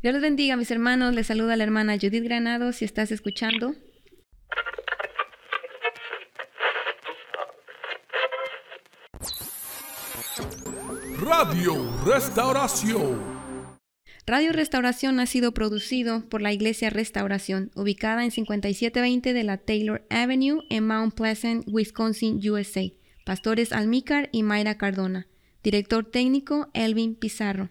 Dios les bendiga, mis hermanos. Les saluda la hermana Judith Granado, si estás escuchando. Radio Restauración. Radio Restauración ha sido producido por la Iglesia Restauración, ubicada en 5720 de la Taylor Avenue en Mount Pleasant, Wisconsin, USA. Pastores Almícar y Mayra Cardona. Director técnico Elvin Pizarro.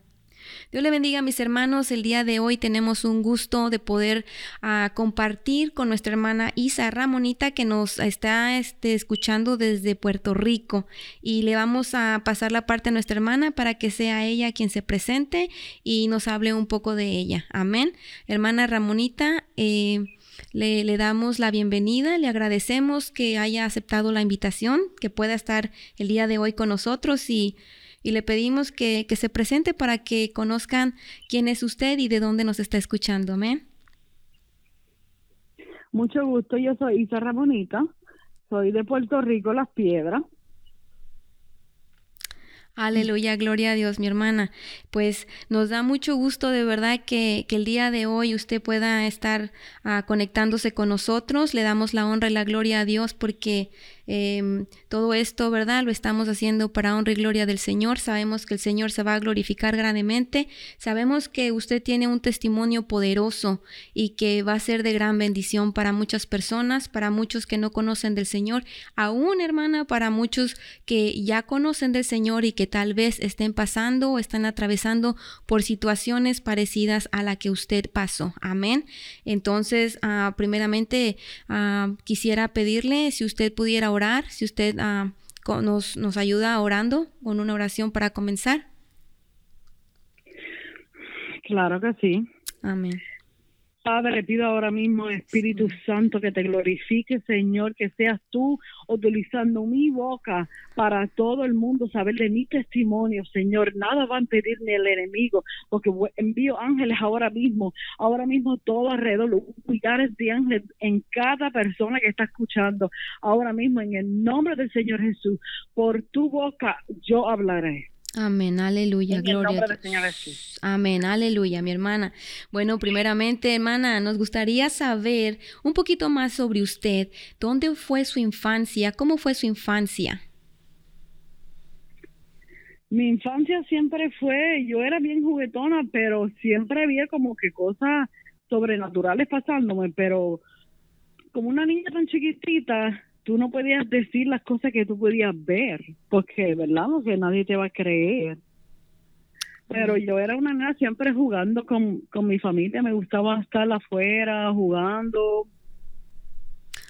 Dios le bendiga a mis hermanos. El día de hoy tenemos un gusto de poder ah, compartir con nuestra hermana Isa Ramonita que nos está este, escuchando desde Puerto Rico. Y le vamos a pasar la parte a nuestra hermana para que sea ella quien se presente y nos hable un poco de ella. Amén. Hermana Ramonita, eh, le, le, damos la bienvenida, le agradecemos que haya aceptado la invitación, que pueda estar el día de hoy con nosotros y y le pedimos que, se presente para que conozcan quién es usted y de dónde nos está escuchando. Amén. Mucho gusto, yo soy Isa Ramonita, soy de Puerto Rico, Las Piedras. Aleluya, gloria a Dios, mi hermana. Pues nos da mucho gusto de verdad que, el día de hoy usted pueda estar ah, conectándose con nosotros. Le damos la honra y la gloria a Dios porque Em, todo esto, ¿verdad? Lo estamos haciendo para honra y gloria del Señor. Sabemos que el Señor se va a glorificar grandemente. Sabemos que usted tiene un testimonio poderoso y que va a ser de gran bendición para muchas personas, para muchos que no conocen del Señor, aún hermana, para muchos que ya conocen del Señor y que tal vez estén pasando o están atravesando por situaciones parecidas a la que usted pasó. Amén. Entonces, ah, primeramente, ah, quisiera pedirle si usted pudiera orar, si usted ah, nos, nos ayuda orando con una oración para comenzar. Claro que sí. Amén. Padre, pido ahora mismo, Espíritu Santo, que te glorifique, Señor, que seas tú utilizando mi boca para todo el mundo saber de mi testimonio, Señor. Nada va a impedirme el enemigo, porque envío ángeles ahora mismo, ahora mismo todo alrededor, millares de ángeles en cada persona que está escuchando, ahora mismo en el nombre del Señor Jesús. Por tu boca yo hablaré. Amén, aleluya, gloria. Amén, aleluya, mi hermana. Bueno, primeramente, hermana, nos gustaría saber un poquito más sobre usted. ¿Dónde fue su infancia? ¿Cómo fue su infancia? Mi infancia siempre fue, yo era bien juguetona, pero siempre había como que cosas sobrenaturales pasándome, pero como una niña tan chiquitita, tú no podías decir las cosas que tú podías ver, porque, ¿verdad? Porque nadie te va a creer. Pero yo era una niña siempre jugando con, con mi familia, me gustaba estar afuera jugando.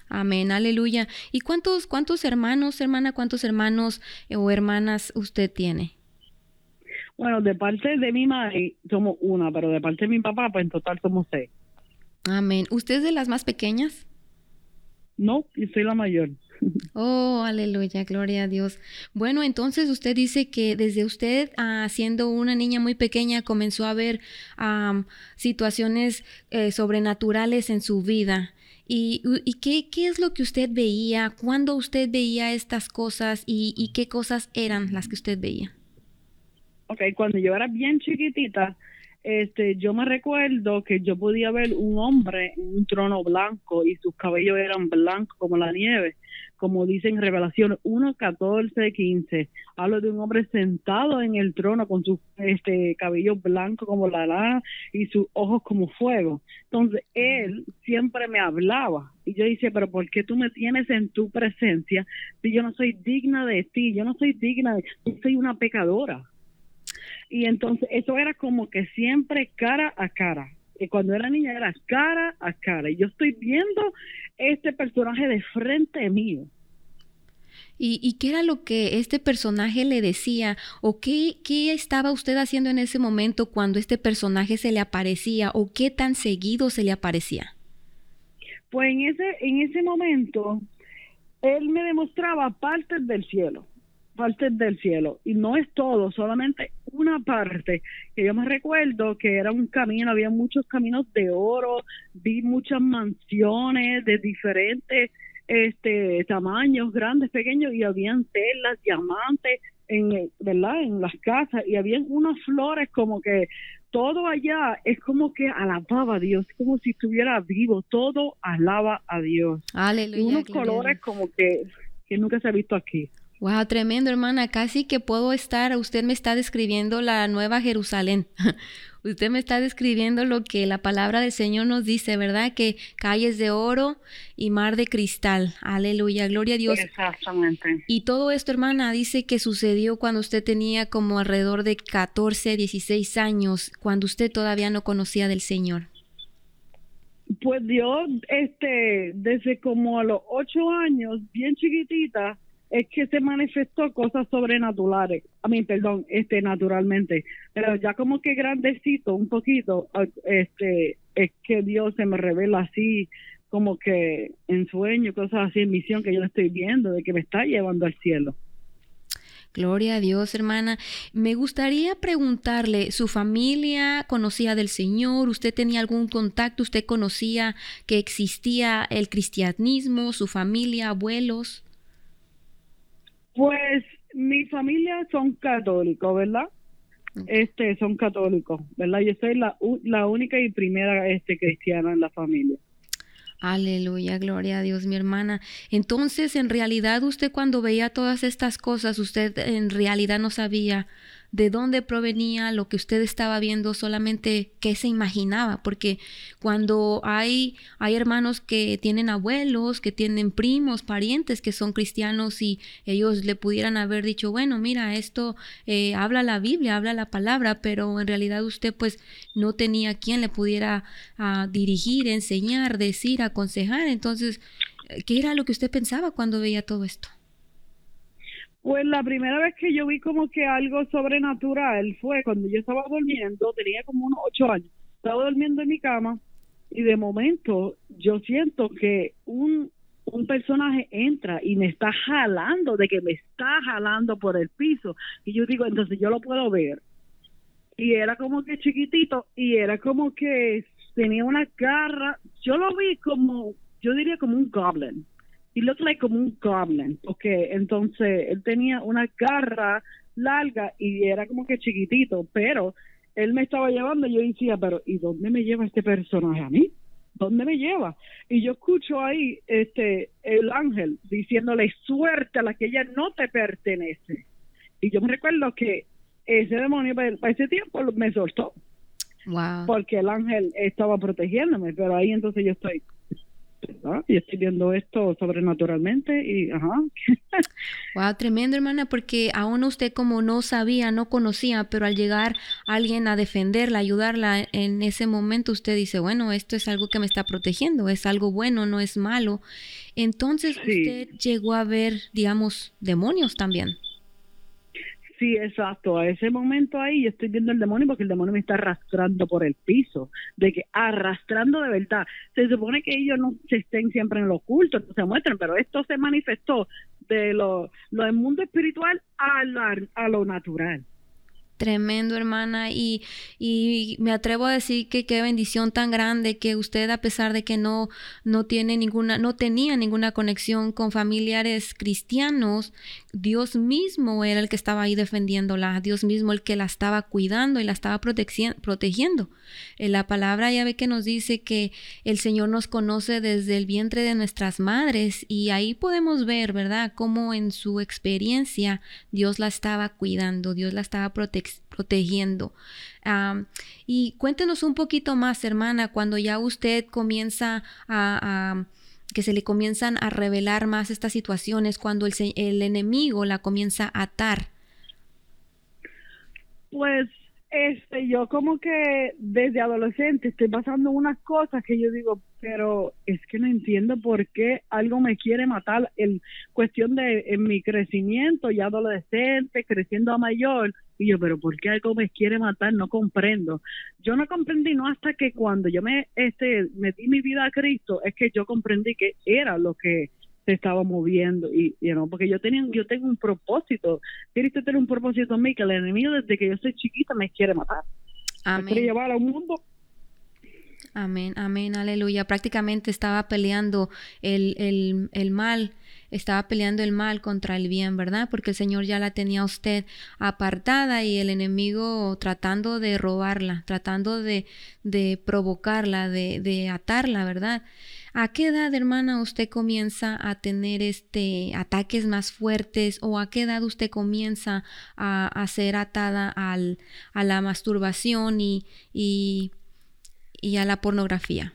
Amén, aleluya. ¿Y cuántos, cuántos hermanos, hermana, cuántos hermanos o hermanas usted tiene? Bueno, de parte de mi madre somos una, pero de parte de mi papá, pues en total somos seis. Amén. ¿Usted es de las más pequeñas? No, y soy la mayor. Oh, aleluya, gloria a Dios. Bueno, entonces usted dice que desde usted, ah, siendo una niña muy pequeña, comenzó a ver situaciones eh, sobrenaturales en su vida. ¿Y, y qué, qué, es lo que usted veía? ¿Cuándo usted veía estas cosas y, y qué cosas eran las que usted veía? Ok, cuando yo era bien chiquitita, este, yo me recuerdo que yo podía ver un hombre en un trono blanco y sus cabellos eran blancos como la nieve, como dice en Revelación 1, 14, 15. Hablo de un hombre sentado en el trono con sus este, cabellos blancos como la lana y sus ojos como fuego. Entonces, él siempre me hablaba y yo decía, pero ¿por qué tú me tienes en tu presencia si yo no soy digna de ti? Yo no soy digna, de, yo soy una pecadora. Y entonces eso era como que siempre cara a cara. Y cuando era niña era cara a cara. Y yo estoy viendo este personaje de frente mío. ¿Y, ¿Y, qué era lo que este personaje le decía? ¿O qué, qué estaba usted haciendo en ese momento cuando este personaje se le aparecía? ¿O qué tan seguido se le aparecía? Pues en ese, en ese momento, él me demostraba partes del cielo partes del cielo y no es todo, solamente una parte que yo me recuerdo que era un camino, había muchos caminos de oro, vi muchas mansiones de diferentes este tamaños, grandes, pequeños y habían telas, diamantes en, ¿verdad? En las casas y había unas flores como que todo allá es como que alababa a Dios, como si estuviera vivo, todo alaba a Dios. Aleluya. Y unos colores como que, que nunca se ha visto aquí. Wow, tremendo, hermana. Casi que puedo estar, usted me está describiendo la nueva Jerusalén. usted me está describiendo lo que la palabra del Señor nos dice, ¿verdad? Que calles de oro y mar de cristal. Aleluya, gloria a Dios. Exactamente. Y todo esto, hermana, dice que sucedió cuando usted tenía como alrededor de 14, 16 años, cuando usted todavía no conocía del Señor. Pues Dios, este, desde como a los ocho años, bien chiquitita, es que se manifestó cosas sobrenaturales, a mí, perdón, este, naturalmente, pero ya como que grandecito, un poquito, este, es que Dios se me revela así, como que en sueño, cosas así, en visión que yo estoy viendo, de que me está llevando al cielo. Gloria a Dios, hermana. Me gustaría preguntarle, ¿su familia conocía del Señor? ¿Usted tenía algún contacto? ¿Usted conocía que existía el cristianismo? ¿Su familia, abuelos? Pues mi familia son católicos, ¿verdad? Este, son católicos, ¿verdad? Yo soy la, la única y primera este, cristiana en la familia. Aleluya, gloria a Dios, mi hermana. Entonces, en realidad, usted cuando veía todas estas cosas, usted en realidad no sabía de dónde provenía lo que usted estaba viendo, solamente qué se imaginaba, porque cuando hay, hay hermanos que tienen abuelos, que tienen primos, parientes que son cristianos y ellos le pudieran haber dicho, bueno, mira, esto eh, habla la Biblia, habla la palabra, pero en realidad usted pues no tenía quien le pudiera ah, dirigir, enseñar, decir, aconsejar. Entonces, ¿qué era lo que usted pensaba cuando veía todo esto? Pues la primera vez que yo vi como que algo sobrenatural fue cuando yo estaba durmiendo, tenía como unos ocho años, estaba durmiendo en mi cama y de momento yo siento que un, un personaje entra y me está jalando, de que me está jalando por el piso. Y yo digo, entonces yo lo puedo ver. Y era como que chiquitito y era como que tenía una garra, yo lo vi como, yo diría como un goblin he looked like como un goblin, porque entonces él tenía una garra larga y era como que chiquitito, pero él me estaba llevando y yo decía, pero ¿y dónde me lleva este personaje a mí? ¿Dónde me lleva? Y yo escucho ahí este el ángel diciéndole suerte a la que ella no te pertenece. Y yo me recuerdo que ese demonio para ese tiempo me soltó. Wow. Porque el ángel estaba protegiéndome, pero ahí entonces yo estoy, y estoy viendo esto sobrenaturalmente y ajá. wow, tremendo hermana, porque aún usted como no sabía, no conocía, pero al llegar alguien a defenderla, ayudarla en ese momento, usted dice, bueno, esto es algo que me está protegiendo, es algo bueno, no es malo. Entonces usted llegó a ver, digamos, demonios también. Sí, exacto. A ese momento ahí yo estoy viendo el demonio porque el demonio me está arrastrando por el piso. De que arrastrando de verdad. Se supone que ellos no se estén siempre en lo oculto, no se muestran, pero esto se manifestó de lo, del mundo espiritual a, a lo natural. Tremendo, hermana. Y, y me atrevo a decir que qué bendición tan grande que usted, a pesar de que no, no tiene ninguna, no tenía ninguna conexión con familiares cristianos, Dios mismo era el que estaba ahí defendiéndola, Dios mismo el que la estaba cuidando y la estaba protegiendo. En la palabra ya ve que nos dice que el Señor nos conoce desde el vientre de nuestras madres y ahí podemos ver, ¿verdad?, cómo en su experiencia Dios la estaba cuidando, Dios la estaba protegiendo. y cuéntenos un poquito más, hermana, cuando ya usted comienza a que se le comienzan a revelar más estas situaciones cuando el, el enemigo la comienza a atar? Pues este, yo como que desde adolescente estoy pasando unas cosas que yo digo, pero es que no entiendo por qué algo me quiere matar en cuestión de en mi crecimiento ya adolescente, creciendo a mayor, y yo, pero ¿por qué algo me quiere matar? No comprendo. Yo no comprendí no hasta que cuando yo me este metí mi vida a Cristo, es que yo comprendí que era lo que se estaba moviendo y you porque yo tenía yo tengo un propósito Cristo tiene un propósito en mí que el enemigo desde que yo soy chiquita me quiere matar Amén. me quiere llevar a un mundo Amén, amén, aleluya. Prácticamente estaba peleando el, el, el mal estaba peleando el mal contra el bien, ¿verdad? Porque el Señor ya la tenía usted apartada y el enemigo tratando de robarla, tratando de, de provocarla, de, de atarla, ¿verdad? ¿A qué edad, hermana, usted comienza a tener este ataques más fuertes o a qué edad usted comienza a, a ser atada al, a la masturbación y, y, y a la pornografía?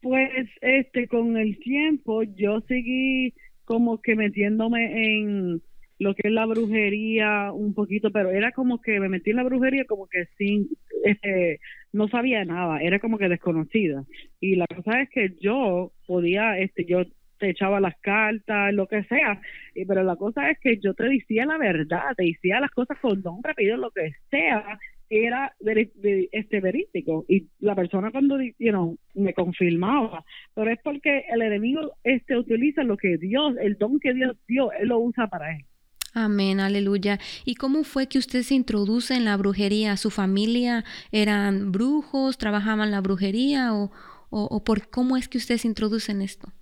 Pues este con el tiempo yo seguí como que metiéndome en lo que es la brujería un poquito, pero era como que me metí en la brujería como que sin este no sabía nada, era como que desconocida. Y la cosa es que yo podía este yo te echaba las cartas, lo que sea, pero la cosa es que yo te decía la verdad, te decía las cosas con nombre, pido lo que sea, era de, este verídico y la persona cuando you me confirmaba pero es porque el enemigo este utiliza lo que Dios el don que Dios dio él lo usa para él Amén, aleluya. ¿Y cómo fue que usted se introduce en la brujería? ¿Su familia eran brujos, trabajaban la brujería o, o, o por cómo es que usted se introduce en esto?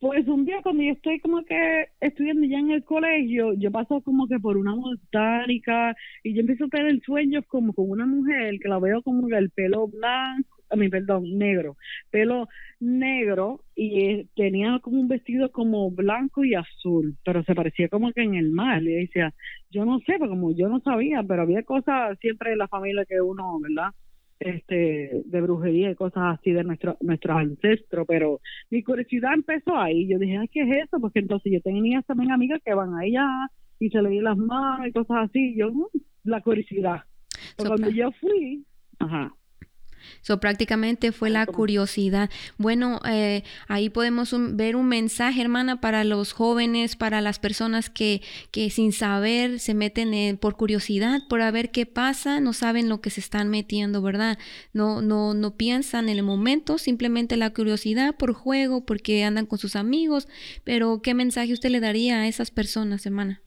Pues un día cuando yo estoy como que estudiando ya en el colegio, yo paso como que por una botánica y yo empiezo a tener sueños como con una mujer que la veo como el pelo blanco, a mi perdón, negro, pelo negro y eh, tenía como un vestido como blanco y azul, pero se parecía como que en el mar. Y decía, yo no sé, como yo no sabía, pero había cosas siempre en la familia que uno, ¿verdad? Este de brujería y cosas así de nuestro, nuestros ancestros, pero mi curiosidad empezó ahí. Yo dije, ¿qué es eso? Porque entonces yo tenía también amigas que van allá y se le di las manos y cosas así. Yo, mm, la curiosidad. cuando yo fui, ajá. So, prácticamente fue la curiosidad. Bueno, eh, ahí podemos ver un mensaje, hermana, para los jóvenes, para las personas que, que sin saber se meten por curiosidad, por a ver qué pasa, no saben lo que se están metiendo, ¿verdad? No, no, no piensan en el momento, simplemente la curiosidad por juego, porque andan con sus amigos. Pero, ¿qué mensaje usted le daría a esas personas, hermana?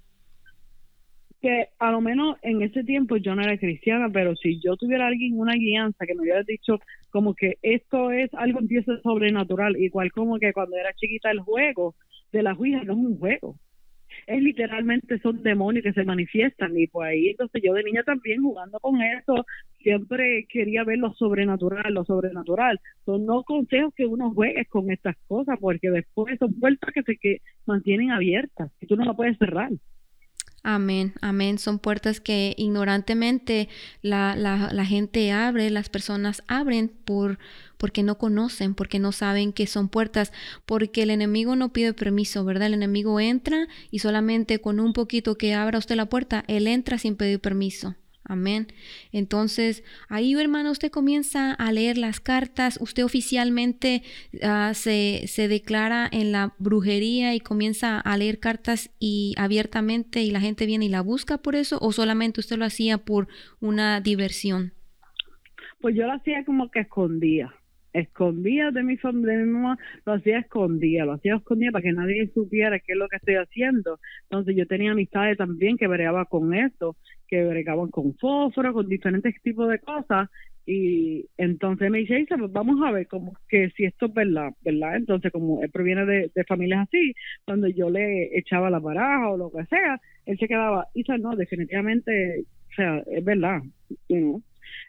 Que a lo menos en ese tiempo yo no era cristiana, pero si yo tuviera alguien, una guianza que me hubiera dicho como que esto es algo empieza sobrenatural, igual como que cuando era chiquita el juego de la Ouija no es un juego, es literalmente son demonios que se manifiestan y pues ahí entonces yo de niña también jugando con eso siempre quería ver lo sobrenatural, lo sobrenatural. Son no consejos que uno juegue con estas cosas porque después son puertas que se que mantienen abiertas y tú no las puedes cerrar. Amén, amén. Son puertas que ignorantemente la, la, gente abre, las personas abren por porque no conocen, porque no saben que son puertas, porque el enemigo no pide permiso, ¿verdad? El enemigo entra y solamente con un poquito que abra usted la puerta, él entra sin pedir permiso. Amén. Entonces, ahí, hermano, usted comienza a leer las cartas, usted oficialmente uh, se, se, declara en la brujería y comienza a leer cartas y abiertamente y la gente viene y la busca por eso, o solamente usted lo hacía por una diversión. Pues yo lo hacía como que escondía escondía de mi, de mi mamá, lo hacía escondida, lo hacía escondida para que nadie supiera qué es lo que estoy haciendo. Entonces yo tenía amistades también que bregaba con eso, que bregaban con fósforo, con diferentes tipos de cosas. Y entonces me dice, pues vamos a ver como que si esto es verdad, ¿verdad? Entonces como él proviene de, de familias así, cuando yo le echaba la baraja o lo que sea, él se quedaba, Isa, no, definitivamente, o sea, es verdad, you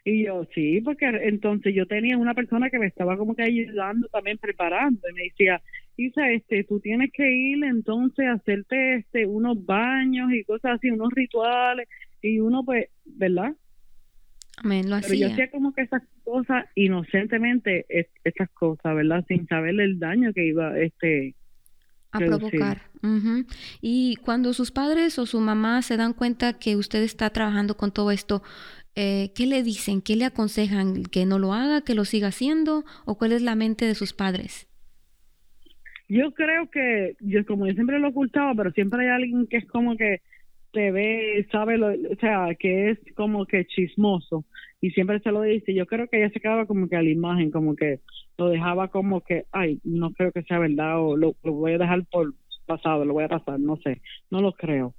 y yo, sí, porque entonces yo tenía una persona que me estaba como que ayudando también preparando y me decía, Isa, este, tú tienes que ir entonces a hacerte este, unos baños y cosas así, unos rituales y uno pues, ¿verdad? Amén, lo Pero yo hacía como que esas cosas inocentemente, estas cosas, ¿verdad? Sin saber el daño que iba este a provocar. Y cuando sus padres o su mamá se dan cuenta que usted está trabajando con todo esto, eh, ¿qué le dicen? ¿Qué le aconsejan? ¿Que no lo haga? ¿Que lo siga haciendo? ¿O cuál es la mente de sus padres? Yo creo que, yo como yo siempre lo ocultaba, pero siempre hay alguien que es como que te ve, sabe, lo, o sea, que es como que chismoso y siempre se lo dice. Yo creo que ella se quedaba como que a la imagen, como que lo dejaba como que, ay, no creo que sea verdad o lo voy a dejar por pasado, lo voy a pasar, no sé, no lo creo.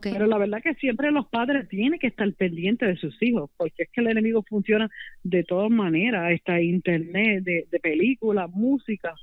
Pero la verdad que siempre los padres tienen que estar pendientes de sus hijos, porque es que el enemigo funciona de todas maneras, está internet, de, de películas, música,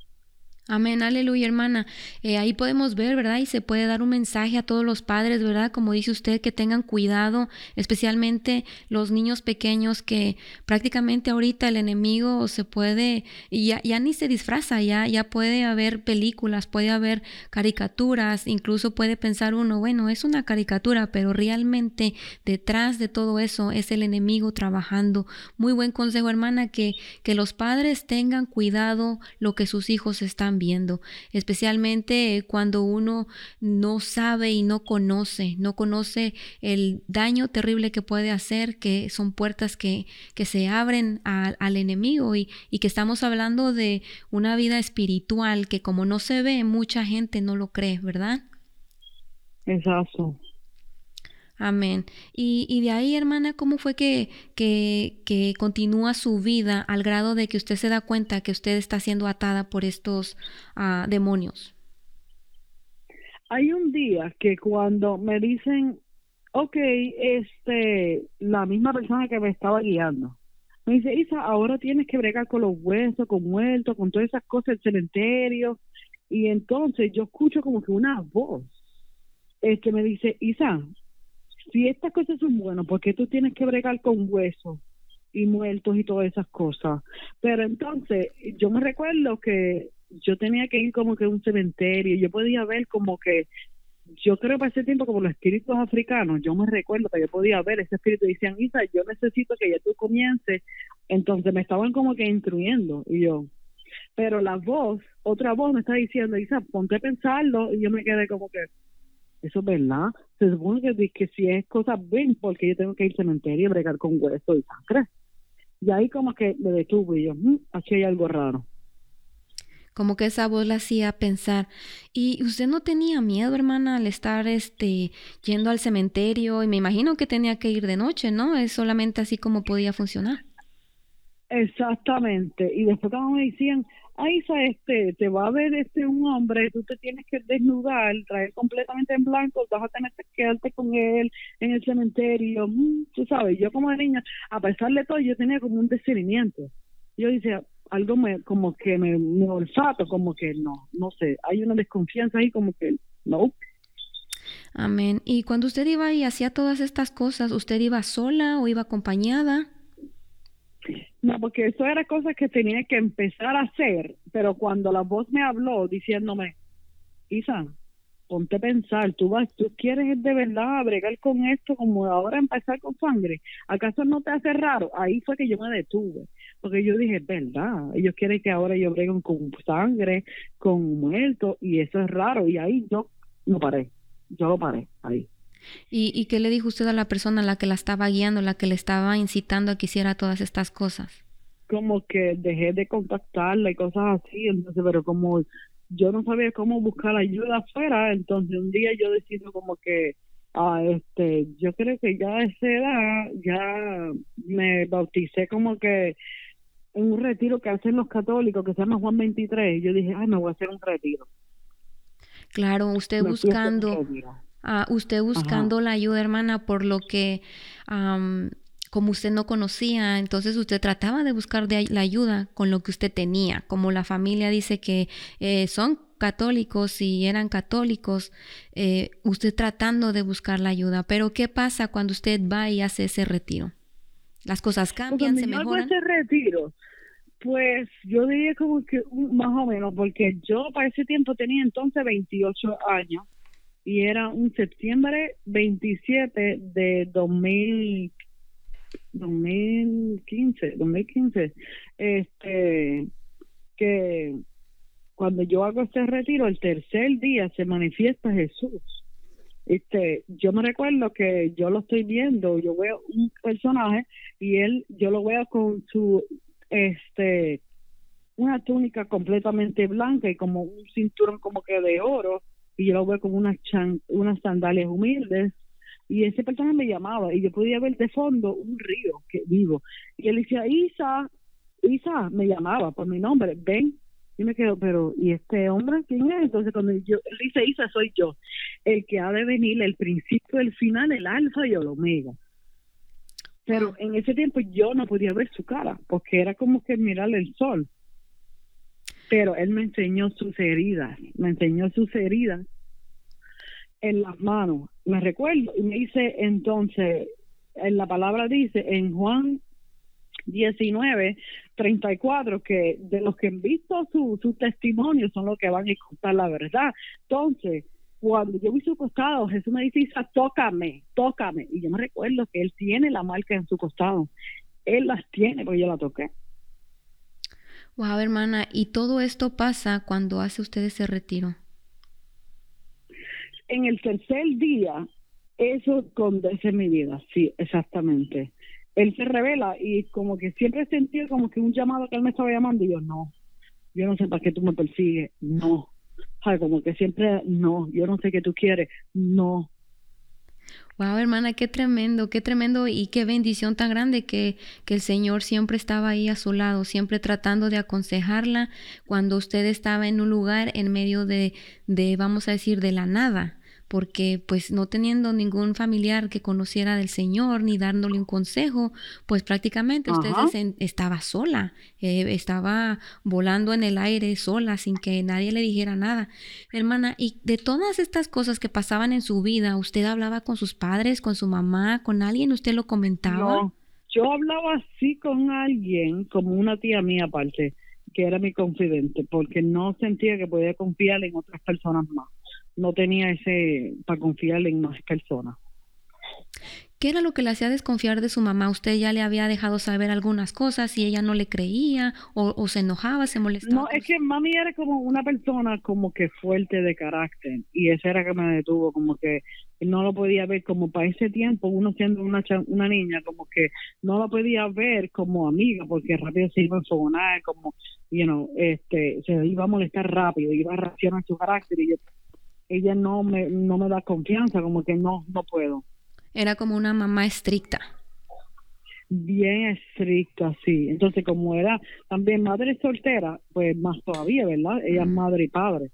Amén, aleluya, hermana. Eh, ahí podemos ver, ¿verdad? Y se puede dar un mensaje a todos los padres, ¿verdad? Como dice usted, que tengan cuidado, especialmente los niños pequeños que prácticamente ahorita el enemigo se puede, ya, ya ni se disfraza, ya, ya puede haber películas, puede haber caricaturas, incluso puede pensar uno, bueno, es una caricatura, pero realmente detrás de todo eso es el enemigo trabajando. Muy buen consejo, hermana, que, que los padres tengan cuidado lo que sus hijos están viendo, especialmente cuando uno no sabe y no conoce, no conoce el daño terrible que puede hacer, que son puertas que, que se abren al enemigo y, y que estamos hablando de una vida espiritual que como no se ve, mucha gente no lo cree, ¿verdad? Exacto. Amén. Y, y, de ahí, hermana, ¿cómo fue que, que, que, continúa su vida al grado de que usted se da cuenta que usted está siendo atada por estos uh, demonios? Hay un día que cuando me dicen, ok, este, la misma persona que me estaba guiando, me dice, Isa, ahora tienes que bregar con los huesos, con muertos, con todas esas cosas del cementerio. Y entonces yo escucho como que una voz este me dice, Isa, si estas cosas son buenas, ¿por qué tú tienes que bregar con huesos y muertos y todas esas cosas? Pero entonces, yo me recuerdo que yo tenía que ir como que a un cementerio, yo podía ver como que, yo creo para ese tiempo como los espíritus africanos, yo me recuerdo que yo podía ver ese espíritu y decían, Isa, yo necesito que ya tú comiences, entonces me estaban como que instruyendo y yo, pero la voz, otra voz me está diciendo, Isa, ponte a pensarlo y yo me quedé como que, eso es verdad. Se supone que, que si es cosa bien, porque yo tengo que ir al cementerio y bregar con hueso y sangre. Y ahí como que me detuve y yo, mmm, aquí hay algo raro. Como que esa voz la hacía pensar. ¿Y usted no tenía miedo, hermana, al estar este yendo al cementerio? Y me imagino que tenía que ir de noche, ¿no? Es solamente así como podía funcionar. Exactamente. Y después cuando me decían, ay, este, te va a ver este un hombre, tú te tienes que desnudar, traer completamente en blanco, vas a tener que quedarte con él en el cementerio, mm, tú sabes, yo como niña, a pesar de todo, yo tenía como un discernimiento. Yo decía, algo me, como que me, me olfato, como que no, no sé, hay una desconfianza ahí como que no. Amén. Y cuando usted iba y hacía todas estas cosas, ¿usted iba sola o iba acompañada? No, porque eso era cosas que tenía que empezar a hacer, pero cuando la voz me habló diciéndome, Isa, ponte a pensar, tú vas, tú quieres de verdad bregar con esto como ahora empezar con sangre, ¿acaso no te hace raro? Ahí fue que yo me detuve, porque yo dije, verdad, ellos quieren que ahora yo breguen con sangre, con muertos, y eso es raro, y ahí yo lo paré, yo lo paré, ahí. ¿Y, ¿Y qué le dijo usted a la persona a la que la estaba guiando, la que le estaba incitando a que hiciera todas estas cosas? Como que dejé de contactarla y cosas así, entonces, pero como yo no sabía cómo buscar ayuda afuera, entonces un día yo decido como que, ah, este, yo creo que ya a esa edad ya me bauticé como que en un retiro que hacen los católicos que se llama Juan 23, y yo dije, ay, me voy a hacer un retiro. Claro, usted buscando usted buscando la ayuda, hermana, por lo que como usted no conocía, entonces usted trataba de buscar de la ayuda con lo que usted tenía, como la familia dice que eh, son católicos y eran católicos, eh, usted tratando de buscar la ayuda, pero ¿qué pasa cuando usted va y hace ese retiro? Las cosas cambian, se mejoran. ese retiro, pues yo diría como que más o menos, porque yo para ese tiempo tenía entonces 28 años y era un septiembre 27 de 2000, 2015, 2015, este, que cuando yo hago este retiro, el tercer día se manifiesta Jesús. Este, yo me recuerdo que yo lo estoy viendo, yo veo un personaje y él, yo lo veo con su, este, una túnica completamente blanca y como un cinturón como que de oro y yo lo veo con unas, unas sandalias humildes y ese personaje me llamaba y yo podía ver de fondo un río que vivo y él decía Isa Isa me llamaba por mi nombre ven Y me quedo, pero, ¿y este hombre quién es? Entonces, cuando yo, él dice, Isa, soy yo, el que ha de venir, el principio, el final, el alfa y el omega. Pero en ese tiempo yo no podía ver su cara, porque era como que mirarle el sol. Pero él me enseñó sus heridas, me enseñó sus heridas en las manos. Me recuerdo y me dice entonces, en la palabra dice en Juan 19, 34, que de los que han visto su, su testimonio son los que van a contar la verdad. Entonces, cuando yo vi su costado, Jesús me dice, Isa, tócame, tócame. Y yo me recuerdo que él tiene la marca en su costado. Él las tiene, porque yo la toqué. Wow, hermana, ¿y todo esto pasa cuando hace usted ese retiro? En el tercer día, eso condece mi vida, sí, exactamente. Él se revela y como que siempre sentí como que un llamado que él me estaba llamando y yo, no, yo no sé para qué tú me persigues, no como que siempre, no, yo no sé qué tú quieres, no. Wow, hermana, qué tremendo, qué tremendo y qué bendición tan grande que, que el Señor siempre estaba ahí a su lado, siempre tratando de aconsejarla cuando usted estaba en un lugar en medio de, de vamos a decir, de la nada porque pues no teniendo ningún familiar que conociera del Señor ni dándole un consejo, pues prácticamente usted estaba sola, eh, estaba volando en el aire sola sin que nadie le dijera nada. Hermana, y de todas estas cosas que pasaban en su vida, ¿usted hablaba con sus padres, con su mamá, con alguien? ¿Usted lo comentaba? No, yo hablaba así con alguien, como una tía mía aparte, que era mi confidente, porque no sentía que podía confiar en otras personas más no tenía ese para confiar en más personas. ¿Qué era lo que le hacía desconfiar de su mamá? ¿Usted ya le había dejado saber algunas cosas y ella no le creía o, se enojaba, se molestaba? No, es que mami era como una persona como que fuerte de carácter y esa era que me detuvo, como que no lo podía ver como para ese tiempo, uno siendo una, una niña, como que no lo podía ver como amiga porque rápido se iba a enfogonar, como, you know, este, se iba a molestar rápido, iba a reaccionar su carácter y yo ella no me, no me da confianza, como que no, no puedo. Era como una mamá estricta. Bien estricta, sí. Entonces, como era también madre soltera, pues más todavía, ¿verdad? Ella es madre y padre.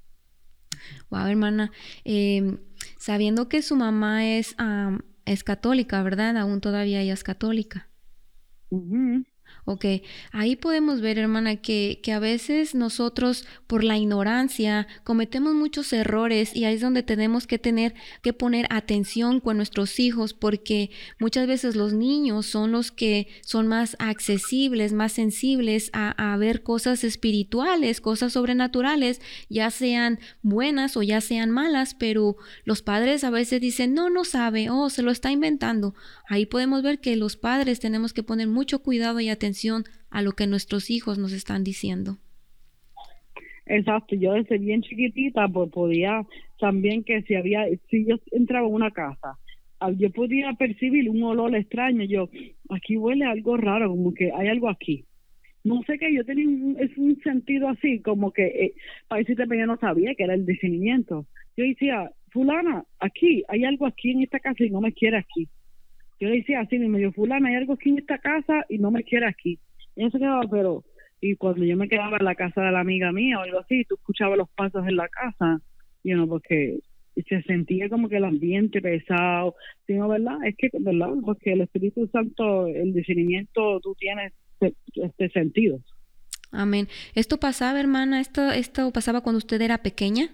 Wow, hermana. Eh, sabiendo que su mamá es, es católica, ¿verdad? Aún todavía ella es católica. Ok, ahí podemos ver, hermana, que, que, a veces nosotros por la ignorancia cometemos muchos errores y ahí es donde tenemos que tener que poner atención con nuestros hijos porque muchas veces los niños son los que son más accesibles, más sensibles a, a ver cosas espirituales, cosas sobrenaturales, ya sean buenas o ya sean malas, pero los padres a veces dicen, no, no sabe, oh, se lo está inventando. Ahí podemos ver que los padres tenemos que poner mucho cuidado y atención a lo que nuestros hijos nos están diciendo. Exacto, yo desde bien chiquitita pues podía también que si había, si yo entraba en una casa, ah, yo podía percibir un olor extraño, yo, aquí huele algo raro, como que hay algo aquí. No sé qué, yo tenía un, es un sentido así, como que, eh, para decirte, yo no sabía que era el discernimiento. Yo decía, fulana, aquí, hay algo aquí en esta casa y no me quiere aquí yo le decía así, me dijo, fulana, hay algo aquí en esta casa y no me quiere aquí. Y ella se quedaba, pero, y cuando yo me quedaba en la casa de la amiga mía o algo así, tú escuchabas los pasos en la casa, you know, porque se sentía como que el ambiente pesado, sino, ¿verdad? Es que, ¿verdad? Porque el Espíritu Santo, el discernimiento, tú tienes este sentido. Amén. ¿Esto pasaba, hermana? ¿Esto, esto pasaba cuando usted era pequeña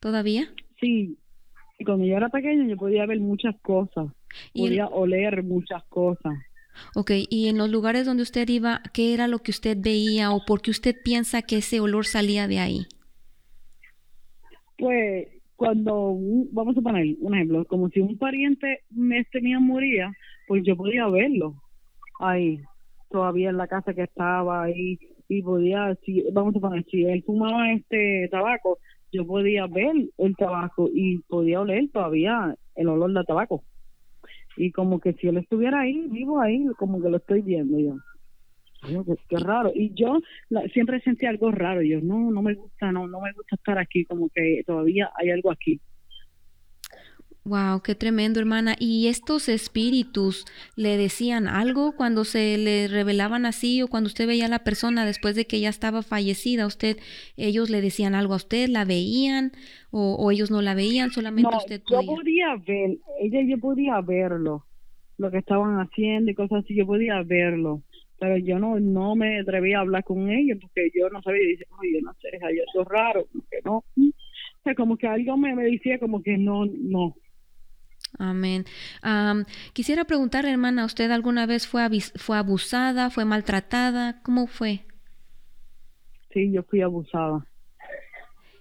todavía? Sí, cuando yo era pequeña yo podía ver muchas cosas podía oler muchas cosas. Ok, y en los lugares donde usted iba, ¿qué era lo que usted veía o por qué usted piensa que ese olor salía de ahí? Pues cuando, vamos a poner un ejemplo, como si un pariente me tenía moría, pues yo podía verlo ahí, todavía en la casa que estaba ahí, y podía, si, vamos a poner, si él fumaba este tabaco, yo podía ver el tabaco y podía oler todavía el olor del tabaco y como que si él estuviera ahí, vivo ahí, como que lo estoy viendo yo. Qué, raro. Y yo siempre sentí algo raro. Yo, no, no me gusta, no, no me gusta estar aquí, como que todavía hay algo aquí. Wow, qué tremendo, hermana. ¿Y estos espíritus le decían algo cuando se le revelaban así o cuando usted veía a la persona después de que ya estaba fallecida? ¿Usted, ellos le decían algo a usted? ¿La veían o, ellos no la veían? Solamente usted podía. Yo podía ver, ella yo podía verlo, lo que estaban haciendo y cosas así, yo podía verlo. Pero yo no no me atrevía a hablar con ella porque yo no sabía, dice, oye, no sé, eso es raro, como que no. O sea, como que algo me, me decía como que no, no Amén. quisiera preguntarle, hermana, ¿usted alguna vez fue, fue abusada, fue maltratada? ¿Cómo fue? Sí, yo fui abusada.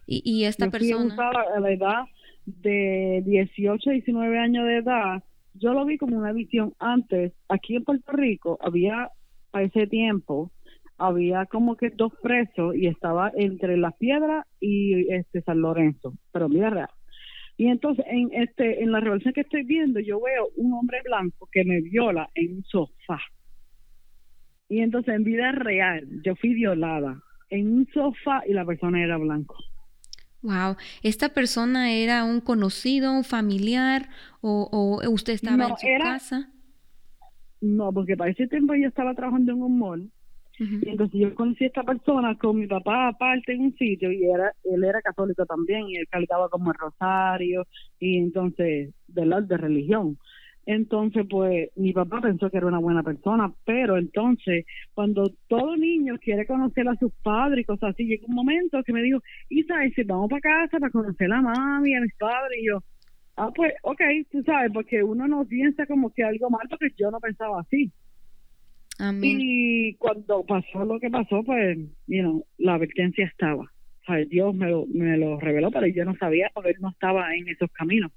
¿Y, y esta yo persona? Fui abusada a la edad de 18, 19 años de edad. Yo lo vi como una visión antes. Aquí en Puerto Rico había, a ese tiempo, había como que dos presos y estaba entre La Piedra y este San Lorenzo, pero mira real. Y entonces en este en la revolución que estoy viendo yo veo un hombre blanco que me viola en un sofá. Y entonces en vida real yo fui violada en un sofá y la persona era blanco. Wow, ¿esta persona era un conocido, un familiar o, o usted estaba en su casa? No, porque para ese tiempo yo estaba trabajando en un mall entonces yo conocí a esta persona con mi papá aparte en un sitio y era él era católico también y él cargaba como el rosario y entonces, de la de religión. Entonces, pues mi papá pensó que era una buena persona, pero entonces, cuando todo niño quiere conocer a sus padres y cosas así, llega un momento que me dijo, Isa, si vamos para casa para conocer a mami, a mis padres, y yo, ah, pues, ok, tú sabes, porque uno no piensa como que algo mal, porque yo no pensaba así. Y cuando pasó lo que pasó, pues, you la advertencia estaba. O Dios me lo, me lo reveló, pero yo no sabía porque él no estaba en esos caminos.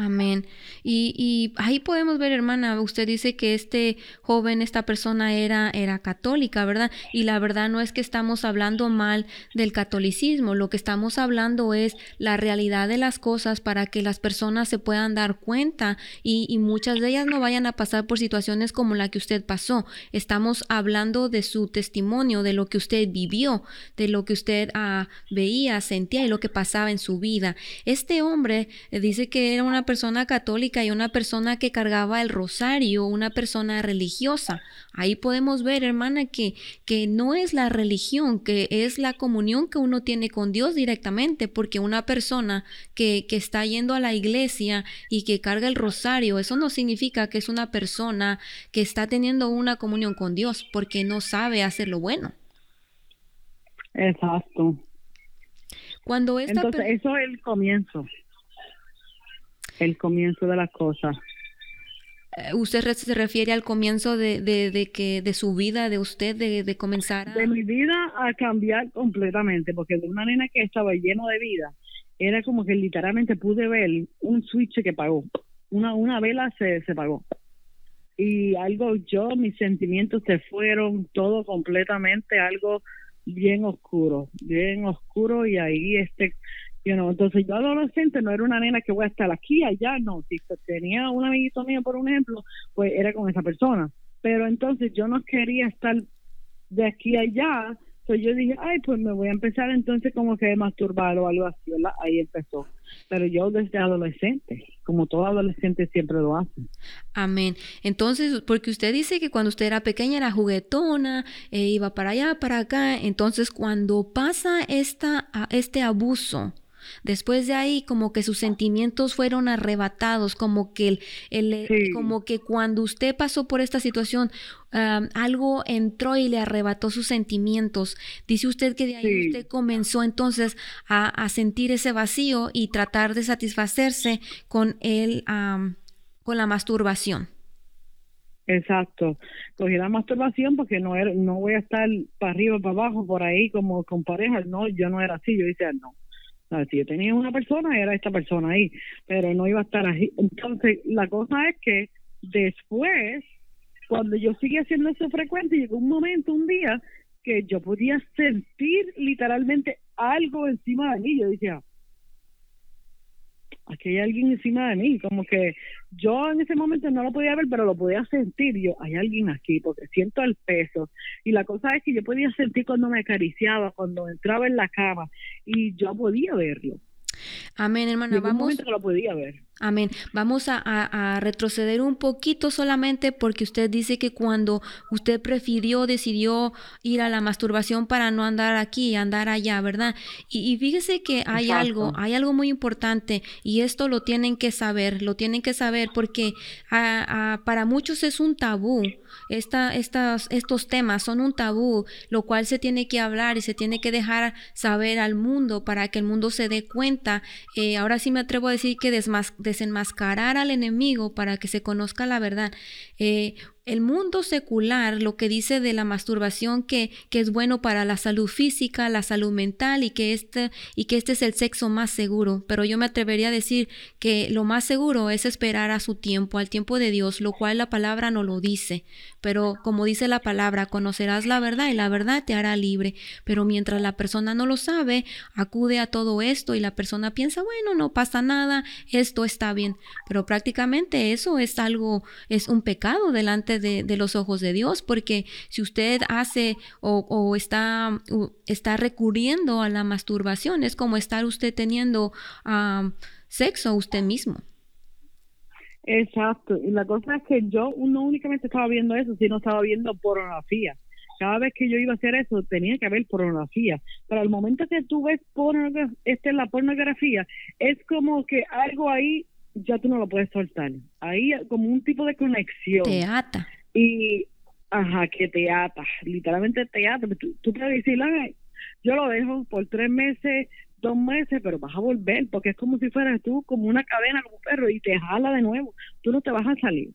Amén. Y, y, ahí podemos ver, hermana, usted dice que este joven, esta persona era, era católica, ¿verdad? Y la verdad no es que estamos hablando mal del catolicismo, lo que estamos hablando es la realidad de las cosas para que las personas se puedan dar cuenta y, muchas de ellas no vayan a pasar por situaciones como la que usted pasó. Estamos hablando de su testimonio, de lo que usted vivió, de lo que usted ah, veía, sentía y lo que pasaba en su vida. Este hombre eh, dice que era una persona católica y una persona que cargaba el rosario, una persona religiosa. Ahí podemos ver, hermana, que, que no es la religión, que es la comunión que uno tiene con Dios directamente, porque una persona que, que está yendo a la iglesia y que carga el rosario, eso no significa que es una persona que está teniendo una comunión con Dios, porque no sabe hacer lo bueno. Exacto. Cuando Entonces, eso es el comienzo el comienzo de las cosas. Eh, ¿Usted se refiere al comienzo de, de, que de su vida, de usted, de, de comenzar De mi vida a cambiar completamente, porque de una nena que estaba lleno de vida, era como que literalmente pude ver un switch que pagó, una, una vela se, se pagó. Y algo, yo, mis sentimientos se fueron todo completamente, algo bien oscuro, bien oscuro y ahí este You entonces yo adolescente no era una nena que voy a estar aquí, allá, no. Si tenía un amiguito mío, por un ejemplo, pues era con esa persona. Pero entonces yo no quería estar de aquí a allá. Entonces yo dije, ay, pues me voy a empezar entonces como que masturbar o algo así, ¿verdad? Ahí empezó. Pero yo desde adolescente, como todo adolescente siempre lo hace. Amén. Entonces, porque usted dice que cuando usted era pequeña era juguetona, eh, iba para allá, para acá. Entonces, cuando pasa esta, este abuso, Después de ahí, como que sus sentimientos fueron arrebatados, como que, el, eh, como que cuando usted pasó por esta situación, algo entró y le arrebató sus sentimientos. Dice usted que de ahí usted comenzó entonces a, sentir ese vacío y tratar de satisfacerse con el, con la masturbación. Exacto. Cogí la masturbación porque no era, no voy a estar para arriba, para abajo, por ahí como con pareja. No, yo no era así. Yo decía, no, si yo tenía una persona, era esta persona ahí, pero no iba a estar ahí. Entonces, la cosa es que después, cuando yo seguí haciendo eso frecuente, llegó un momento, un día, que yo podía sentir literalmente algo encima de mí. Yo decía, aquí hay alguien encima de mí, como que yo en ese momento no lo podía ver, pero lo podía sentir, yo, hay alguien aquí, porque siento el peso, y la cosa es que yo podía sentir cuando me acariciaba, cuando entraba en la cama, y yo podía verlo. Amén, hermana. Vamos. lo podía ver. Amén. Vamos a, retroceder un poquito solamente porque usted dice que cuando usted prefirió, decidió ir a la masturbación para no andar aquí, andar allá, ¿verdad? Y, fíjese que hay algo, hay algo muy importante y esto lo tienen que saber, lo tienen que saber porque para muchos es un tabú. Esta, estas, estos temas son un tabú, lo cual se tiene que hablar y se tiene que dejar saber al mundo para que el mundo se dé cuenta. Eh, ahora sí me atrevo a decir que desenmascarar al enemigo para que se conozca la verdad. Eh, el mundo secular lo que dice de la masturbación que, que, es bueno para la salud física, la salud mental y que, este, y que este es el sexo más seguro. Pero yo me atrevería a decir que lo más seguro es esperar a su tiempo, al tiempo de Dios, lo cual la palabra no lo dice. Pero como dice la palabra, conocerás la verdad y la verdad te hará libre. Pero mientras la persona no lo sabe, acude a todo esto y la persona piensa, bueno, no pasa nada, esto está bien. Pero prácticamente eso es algo, es un pecado delante de, los ojos de Dios, porque si usted hace o, está, está recurriendo a la masturbación, es como estar usted teniendo uh, sexo usted mismo. Exacto, y la cosa es que yo no únicamente estaba viendo eso, sino estaba viendo pornografía. Cada vez que yo iba a hacer eso, tenía que haber pornografía. Pero al momento que tú ves pornografía, este, la pornografía, es como que algo ahí ya tú no lo puedes soltar. Ahí como un tipo de conexión. Te ata. Y, ajá, que te ata, literalmente te ata. Tú, tú puedes decir, yo lo dejo por tres meses, dos meses, pero vas a volver, porque es como si fueras tú como una cadena, como un perro, y te jala de nuevo. Tú no te vas a salir.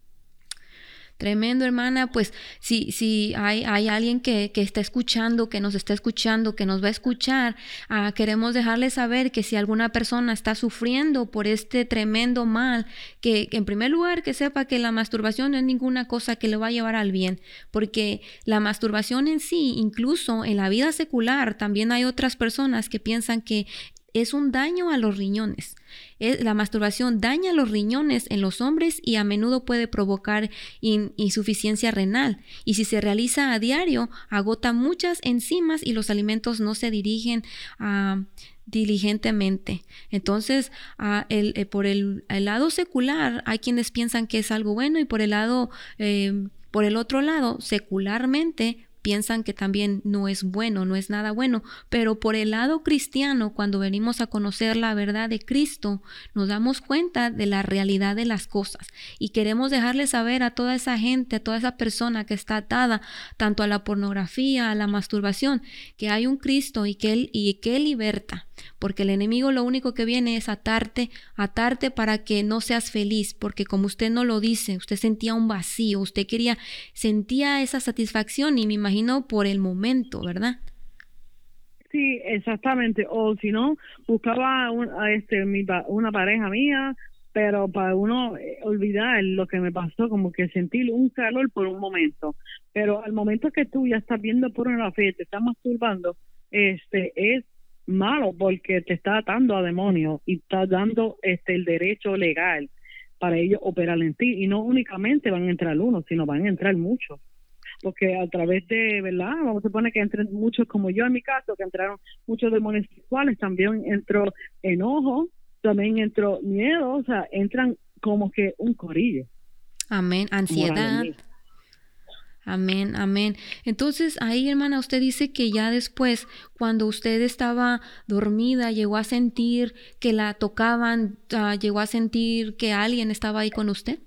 Tremendo, hermana. Pues si, si hay, hay alguien que, que, está escuchando, que nos está escuchando, que nos va a escuchar, ah, queremos dejarle saber que si alguna persona está sufriendo por este tremendo mal, que, que, en primer lugar que sepa que la masturbación no es ninguna cosa que le va a llevar al bien, porque la masturbación en sí, incluso en la vida secular, también hay otras personas que piensan que es un daño a los riñones. La masturbación daña los riñones en los hombres y a menudo puede provocar insuficiencia renal. Y si se realiza a diario, agota muchas enzimas y los alimentos no se dirigen ah, diligentemente. Entonces, ah, eh, por el, lado secular hay quienes piensan que es algo bueno y por el lado, eh, por el otro lado, secularmente piensan que también no es bueno, no es nada bueno, pero por el lado cristiano, cuando venimos a conocer la verdad de Cristo, nos damos cuenta de la realidad de las cosas. Y queremos dejarle saber a toda esa gente, a toda esa persona que está atada tanto a la pornografía, a la masturbación, que hay un Cristo y que él y que él liberta porque el enemigo lo único que viene es atarte, atarte para que no seas feliz, porque como usted no lo dice, usted sentía un vacío, usted quería, sentía esa satisfacción y me imagino por el momento, ¿verdad? Sí, exactamente. O si no, buscaba este, una pareja mía, pero para uno eh, olvidar lo que me pasó, como que sentir un calor por un momento. Pero al momento que tú ya estás viendo por una fe, te estás masturbando, este es malo porque te está atando a demonios y está dando este el derecho legal para ellos operar en ti. Y no únicamente van a entrar uno sino van a entrar muchos. Porque a través de verdad vamos a suponer que entren muchos como yo en mi caso que entraron muchos demonios sexuales también entró enojo también entró miedo o sea entran como que un corillo. Amén. Ansiedad Amén, amén. Entonces ahí, hermana, usted dice que ya después, cuando usted estaba dormida, llegó a sentir que la tocaban, ah, llegó a sentir que alguien estaba ahí con usted.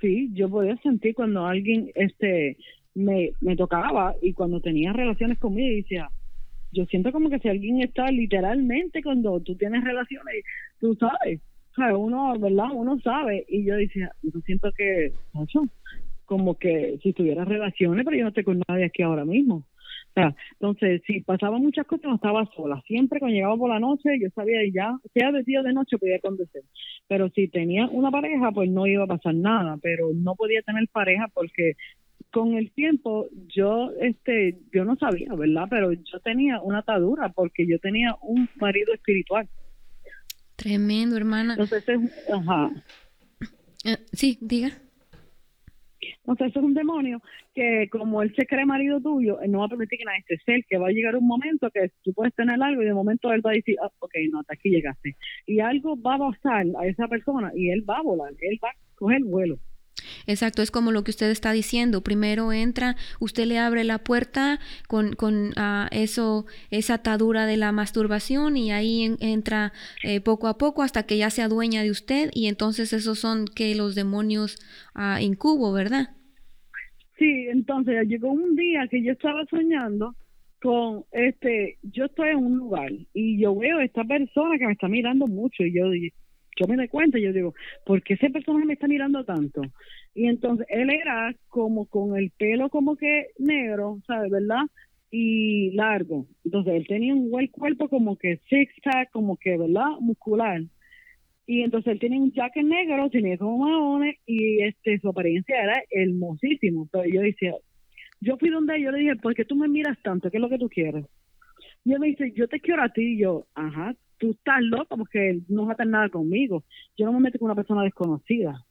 Sí, yo podía sentir cuando alguien este me, me tocaba y cuando tenía relaciones conmigo decía, yo siento como que si alguien está literalmente cuando tú tienes relaciones, tú sabes, uno, ¿verdad? Uno sabe y yo decía, yo siento que, como que si tuviera relaciones, pero yo no estoy con nadie aquí ahora mismo. O sea, entonces, si pasaba muchas cosas, no estaba sola. Siempre cuando llegaba por la noche, yo sabía ya, sea de día o de noche, podía conducir. Pero si tenía una pareja, pues no iba a pasar nada. Pero no podía tener pareja porque con el tiempo yo, este, yo no sabía, ¿verdad? Pero yo tenía una atadura porque yo tenía un marido espiritual. Tremendo, hermana. Entonces, ajá. Eh, sí, diga. Entonces, eso es un demonio que, como él se cree marido tuyo, él no va a permitir que nadie se acerque. Va a llegar un momento que tú puedes tener algo y de momento él va a decir, ah, ok, no, hasta aquí llegaste. Y algo va a pasar a esa persona y él va a volar, él va a coger vuelo. Exacto, es como lo que usted está diciendo. Primero entra, usted le abre la puerta con, con uh, eso, esa atadura de la masturbación y ahí en, entra eh, poco a poco hasta que ya se adueña de usted y entonces esos son que los demonios uh, incubo, ¿verdad? Sí, entonces llegó un día que yo estaba soñando con este, yo estoy en un lugar y yo veo a esta persona que me está mirando mucho y yo dije, yo me doy cuenta yo digo, ¿por qué ese personaje me está mirando tanto? Y entonces él era como con el pelo como que negro, ¿sabes? ¿Verdad? Y largo. Entonces él tenía un buen cuerpo como que six-pack, como que, ¿verdad? Muscular. Y entonces él tenía un jacket negro, tenía como maones y este su apariencia era hermosísimo. Pero yo decía, yo fui donde yo le dije, ¿por qué tú me miras tanto? ¿Qué es lo que tú quieres? Y él me dice, yo te quiero a ti. Y yo, ajá, tú estás loco porque no va a tener nada conmigo. Yo no me meto con una persona desconocida.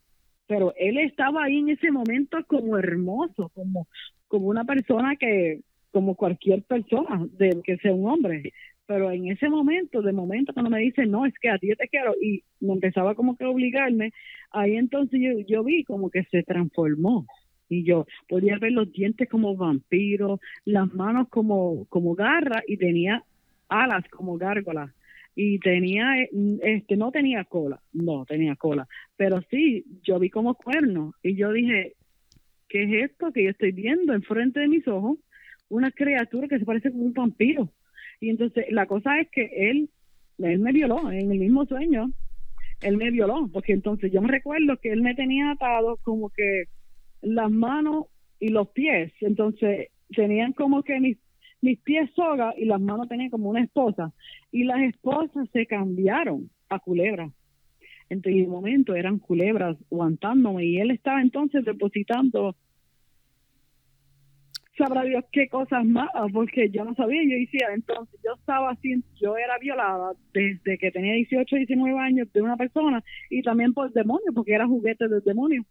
Pero él estaba ahí en ese momento como hermoso, como, como una persona que, como cualquier persona, de que sea un hombre. Pero en ese momento, de momento cuando me dice, no, es que a ti te quiero, y me empezaba como que a obligarme, ahí entonces yo, yo vi como que se transformó y yo podía ver los dientes como vampiros, las manos como como garras y tenía alas como gárgolas y tenía, este, no tenía cola, no tenía cola, pero sí, yo vi como cuernos y yo dije, ¿qué es esto que yo estoy viendo enfrente de mis ojos? Una criatura que se parece como un vampiro. Y entonces la cosa es que él, él me violó en el mismo sueño, él me violó, porque entonces yo me recuerdo que él me tenía atado como que las manos y los pies, entonces tenían como que mis mis pies soga y las manos tenían como una esposa. Y las esposas se cambiaron a culebras. En el momento eran culebras aguantándome y él estaba entonces depositando sabrá Dios qué cosas malas, porque yo no sabía, yo decía, entonces yo estaba así, yo era violada desde que tenía 18, 19 años de una persona y también por demonio, porque era juguete del demonio.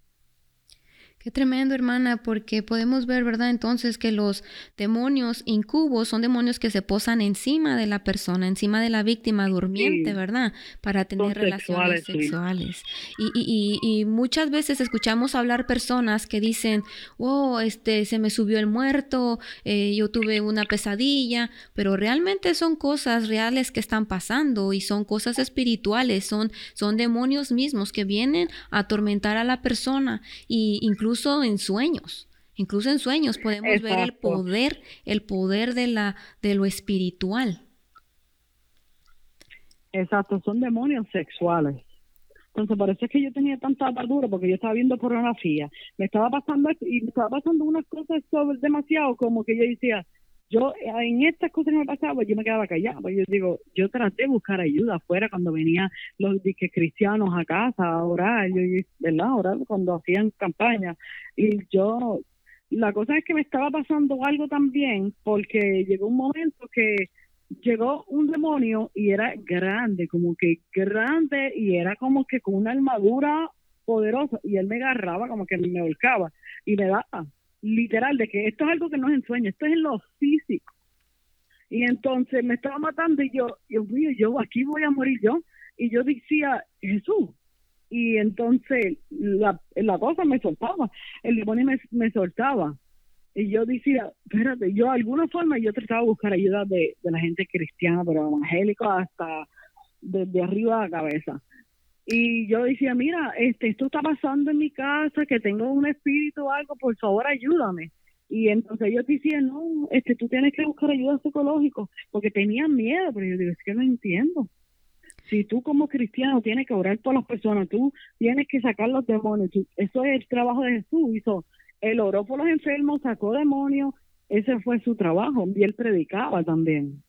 Qué tremendo, hermana, porque podemos ver, ¿verdad? Entonces que los demonios incubos son demonios que se posan encima de la persona, encima de la víctima durmiente, ¿verdad? Para tener relaciones sexuales. Y, y, y, muchas veces escuchamos hablar personas que dicen, oh, este, se me subió el muerto, eh, yo tuve una pesadilla, pero realmente son cosas reales que están pasando y son cosas espirituales, son, son demonios mismos que vienen a atormentar a la persona y incluso incluso en sueños. Incluso en sueños podemos ver el poder, el poder de la de lo espiritual. Exacto, son demonios sexuales. Entonces, por eso es que yo tenía tanta atadura, porque yo estaba viendo pornografía. Me estaba pasando y me estaba pasando unas cosas sobre demasiado, como que yo decía, yo en estas cosas que me pasaba, yo me quedaba callada. Pues yo digo, yo traté de buscar ayuda afuera cuando venían los diques cristianos a casa a orar, yo, ¿verdad? Orar cuando hacían campaña. Y yo, la cosa es que me estaba pasando algo también, porque llegó un momento que llegó un demonio y era grande, como que grande, y era como que con una armadura poderosa, y él me agarraba, como que me volcaba, y me daba literal, de que esto es algo que no es en sueño, esto es en lo físico. Y entonces me estaba matando y yo, Dios yo aquí voy a morir yo. Y yo decía, Jesús. Y entonces la, la cosa me soltaba, el demonio me, me soltaba. Y yo decía, espérate, yo de alguna forma yo trataba de buscar ayuda de, de la gente cristiana, pero evangélico hasta desde arriba a la cabeza y yo decía, mira, este, esto está pasando en mi casa, que tengo un espíritu o algo, por favor ayúdame. Y entonces ellos decían, no, este, tú tienes que buscar ayuda psicológica, porque tenían miedo, pero yo digo, es que no entiendo. Si tú como cristiano tienes que orar por las personas, tú tienes que sacar los demonios, eso es el trabajo de Jesús, hizo, él oró por los enfermos, sacó demonios, ese fue su trabajo, y él predicaba también.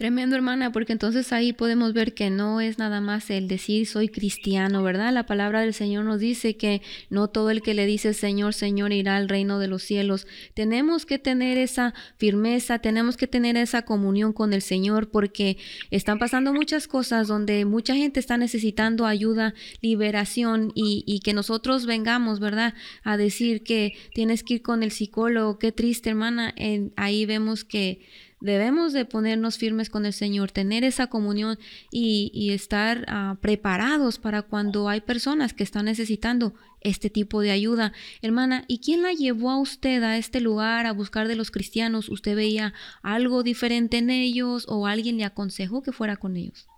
Tremendo, hermana, porque entonces ahí podemos ver que no es nada más el decir soy cristiano, ¿verdad? La palabra del Señor nos dice que no todo el que le dice Señor, Señor irá al reino de los cielos. Tenemos que tener esa firmeza, tenemos que tener esa comunión con el Señor porque están pasando muchas cosas donde mucha gente está necesitando ayuda, liberación y, que nosotros vengamos, ¿verdad? A decir que tienes que ir con el psicólogo, qué triste, hermana. Ahí vemos que debemos de ponernos firmes con el Señor, tener esa comunión y, estar ah, preparados para cuando hay personas que están necesitando este tipo de ayuda. Hermana, ¿y quién la llevó a usted a este lugar a buscar de los cristianos? ¿Usted veía algo diferente en ellos o alguien le aconsejó que fuera con ellos?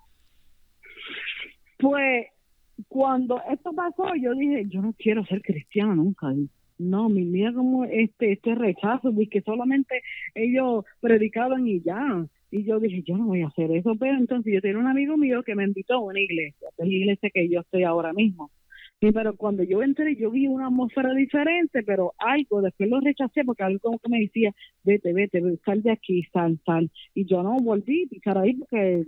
Pues cuando esto pasó, yo dije, yo no quiero ser cristiana nunca no, mi mira como este, este rechazo de que solamente ellos predicaban y ya. Y yo dije, yo no voy a hacer eso, pero entonces yo tenía un amigo mío que me invitó a una iglesia, es la iglesia que yo estoy ahora mismo. Y pero cuando yo entré, yo vi una atmósfera diferente, pero algo, después lo rechacé porque algo como que me decía, vete, vete, sal de aquí, sal, sal. Y yo no volví a ahí porque,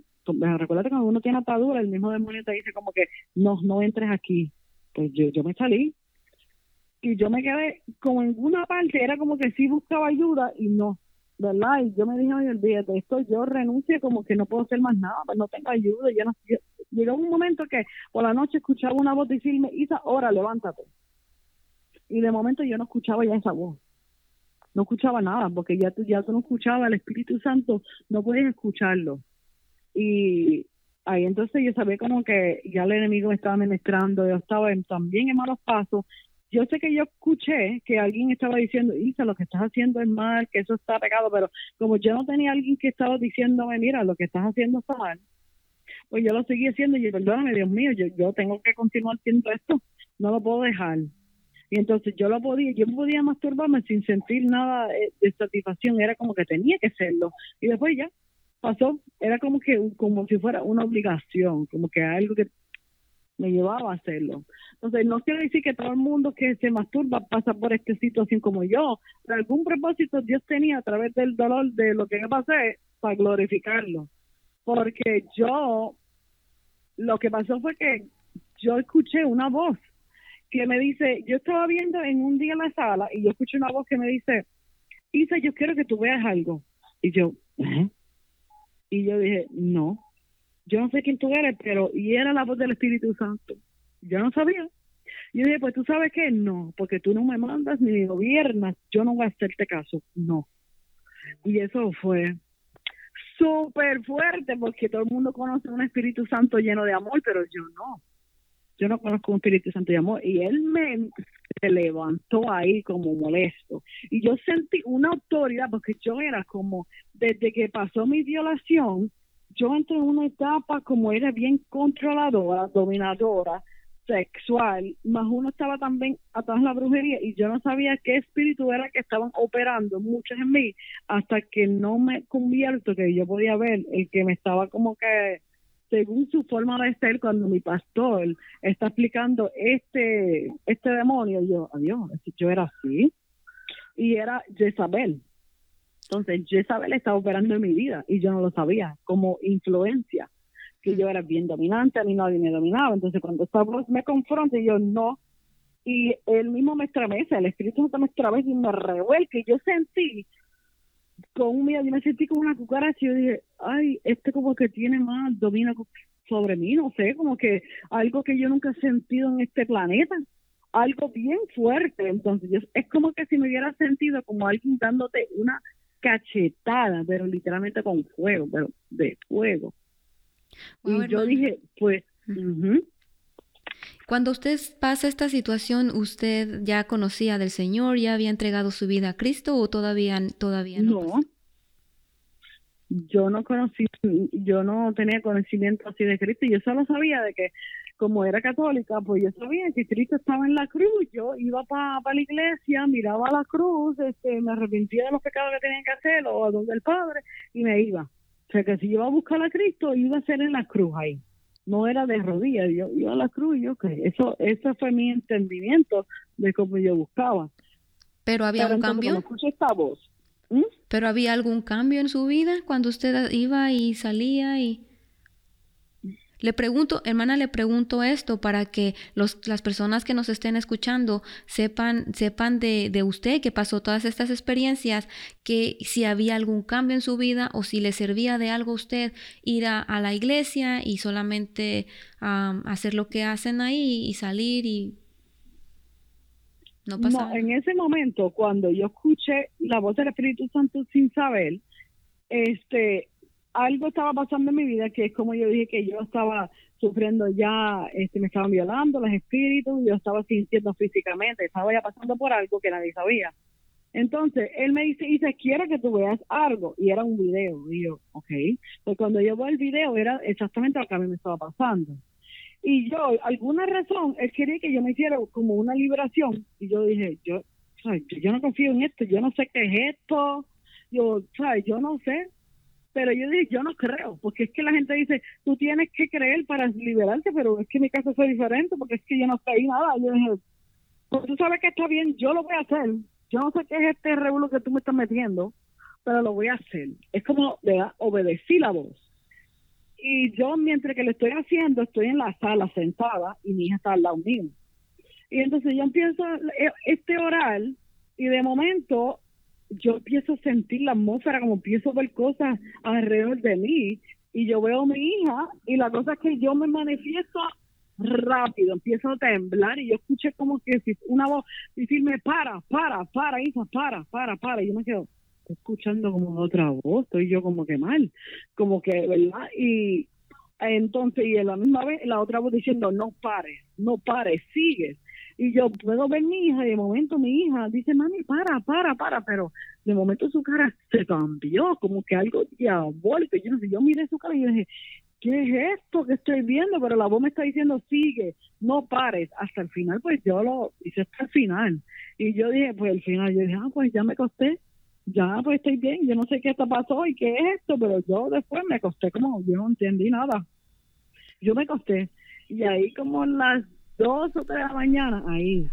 recuerda que cuando uno tiene atadura, el mismo demonio te dice como que, no, no entres aquí. Pues yo, yo me salí, y yo me quedé como en una parte, era como que sí buscaba ayuda y no, ¿verdad? Y yo me dije, oye, olvídate, esto yo renuncio como que no puedo hacer más nada, pues no tengo ayuda, ya no Llegó un momento que por la noche escuchaba una voz decirme, Isa, ahora levántate. Y de momento yo no escuchaba ya esa voz. No escuchaba nada, porque ya tú, ya tú no escuchabas el Espíritu Santo, no puedes escucharlo. Y ahí entonces yo sabía como que ya el enemigo me estaba ministrando, yo estaba también en malos pasos yo sé que yo escuché que alguien estaba diciendo, Isa, lo que estás haciendo es mal, que eso está pegado, pero como yo no tenía alguien que estaba diciéndome, mira, lo que estás haciendo está mal, pues yo lo seguí haciendo y perdóname, Dios mío, yo, yo tengo que continuar haciendo esto, no lo puedo dejar. Y entonces yo lo podía, yo podía masturbarme sin sentir nada de satisfacción, era como que tenía que hacerlo. Y después ya pasó, era como que como si fuera una obligación, como que algo que me llevaba a hacerlo. Entonces, no quiero decir que todo el mundo que se masturba pasa por esta situación como yo. Pero algún propósito Dios tenía a través del dolor de lo que yo pasé para glorificarlo. Porque yo, lo que pasó fue que yo escuché una voz que me dice, yo estaba viendo en un día en la sala y yo escuché una voz que me dice, Isa, yo quiero que tú veas algo. Y yo, ¿eh? Y yo dije, no yo no sé quién tú eres, pero y era la voz del Espíritu Santo. Yo no sabía. Yo dije, pues tú sabes que no, porque tú no me mandas ni gobiernas, yo no voy a hacerte caso, no. Y eso fue súper fuerte, porque todo el mundo conoce un Espíritu Santo lleno de amor, pero yo no. Yo no conozco un Espíritu Santo de amor. Y él me levantó ahí como molesto. Y yo sentí una autoridad, porque yo era como, desde que pasó mi violación, yo entré en una etapa como era bien controladora, dominadora, sexual, más uno estaba también atrás de la brujería y yo no sabía qué espíritu era que estaban operando muchos en mí hasta que no me convierto, que yo podía ver el que me estaba como que según su forma de ser cuando mi pastor está explicando este este demonio yo adiós yo era así y era Jezabel entonces, Jezabel estaba operando en mi vida y yo no lo sabía, como influencia, que yo era bien dominante, a mí nadie me dominaba. Entonces, cuando esta voz me confronta, yo no. Y él mismo me estremece, el Espíritu Santo me estremece y me revuelca. Y yo sentí, con un miedo, yo me sentí como una cucaracha y yo dije, ay, este como que tiene más, domina sobre mí, no sé, como que algo que yo nunca he sentido en este planeta algo bien fuerte. Entonces, yo, es como que si me hubiera sentido como alguien dándote una cachetada, pero literalmente con fuego, pero de fuego. y yo dije, pues... Cuando usted pasa esta situación, ¿usted ya conocía del Señor, ya había entregado su vida a Cristo o todavía, todavía no? No, yo no conocí, yo no tenía conocimiento así de Cristo, yo solo sabía de que como era católica, pues yo sabía que Cristo estaba en la cruz, yo iba para la iglesia, miraba la cruz, este, me arrepentía de los pecados que tenía que hacer o a donde el Padre y me iba. O sea que si iba a buscar a Cristo, iba a ser en la cruz ahí. No era de rodillas, yo iba a la cruz y yo que eso, eso fue mi entendimiento de cómo yo buscaba. Pero había un cambio. escuché esta voz, ¿Mm? ¿Pero había algún cambio en su vida cuando usted iba y salía y... Le pregunto, hermana, le pregunto esto para que los, las personas que nos estén escuchando sepan, sepan de, de, usted que pasó todas estas experiencias, que si había algún cambio en su vida o si le servía de algo a usted ir a, a la iglesia y solamente um, hacer lo que hacen ahí y salir y no pasa no, en ese momento, cuando yo escuché la voz del Espíritu Santo sin saber, este, algo estaba pasando en mi vida que es como yo dije que yo estaba sufriendo ya, este, me estaban violando los espíritus, yo estaba sintiendo físicamente, estaba ya pasando por algo que nadie sabía. Entonces, él me dice, dice, quiero que tú veas algo. Y era un video. Y yo, ok. Pues cuando yo veo el video, era exactamente lo que a mí me estaba pasando. Y yo, alguna razón, él quería que yo me hiciera como una liberación. Y yo dije, yo, yo no confío en esto, yo no sé qué es esto. Yo, ¿sabes? Yo no sé. Pero yo dije, yo no creo, porque es que la gente dice, tú tienes que creer para liberarte, pero es que mi caso fue diferente, porque es que yo no creí nada. Yo dije, pues tú sabes que está bien, yo lo voy a hacer. Yo no sé qué es este revuelo que tú me estás metiendo, pero lo voy a hacer. Es como, ¿verdad? Obedecí la voz. Y yo, mientras que lo estoy haciendo, estoy en la sala sentada y mi hija está al lado mío. Y entonces yo empiezo este oral y de momento yo empiezo a sentir la atmósfera, como empiezo a ver cosas alrededor de mí y yo veo a mi hija y la cosa es que yo me manifiesto rápido, empiezo a temblar y yo escuché como que una voz decirme para, para, para, hija, para, para, para y yo me quedo escuchando como otra voz, estoy yo como que mal, como que, ¿verdad? Y entonces, y a la misma vez la otra voz diciendo, no pares, no pares, sigues y yo puedo ver mi hija y de momento mi hija dice, mami, para, para, para, pero de momento su cara se cambió, como que algo diabólico. Yo no sé, yo miré su cara y yo dije, ¿qué es esto que estoy viendo? Pero la voz me está diciendo, sigue, no pares. Hasta el final, pues yo lo hice hasta el final. Y yo dije, pues al final, yo dije, ah, pues ya me costé, ya pues estoy bien, yo no sé qué está pasó y qué es esto, pero yo después me costé como, yo no entendí nada. Yo me costé. Y ahí como las dos o tres de la mañana, ahí,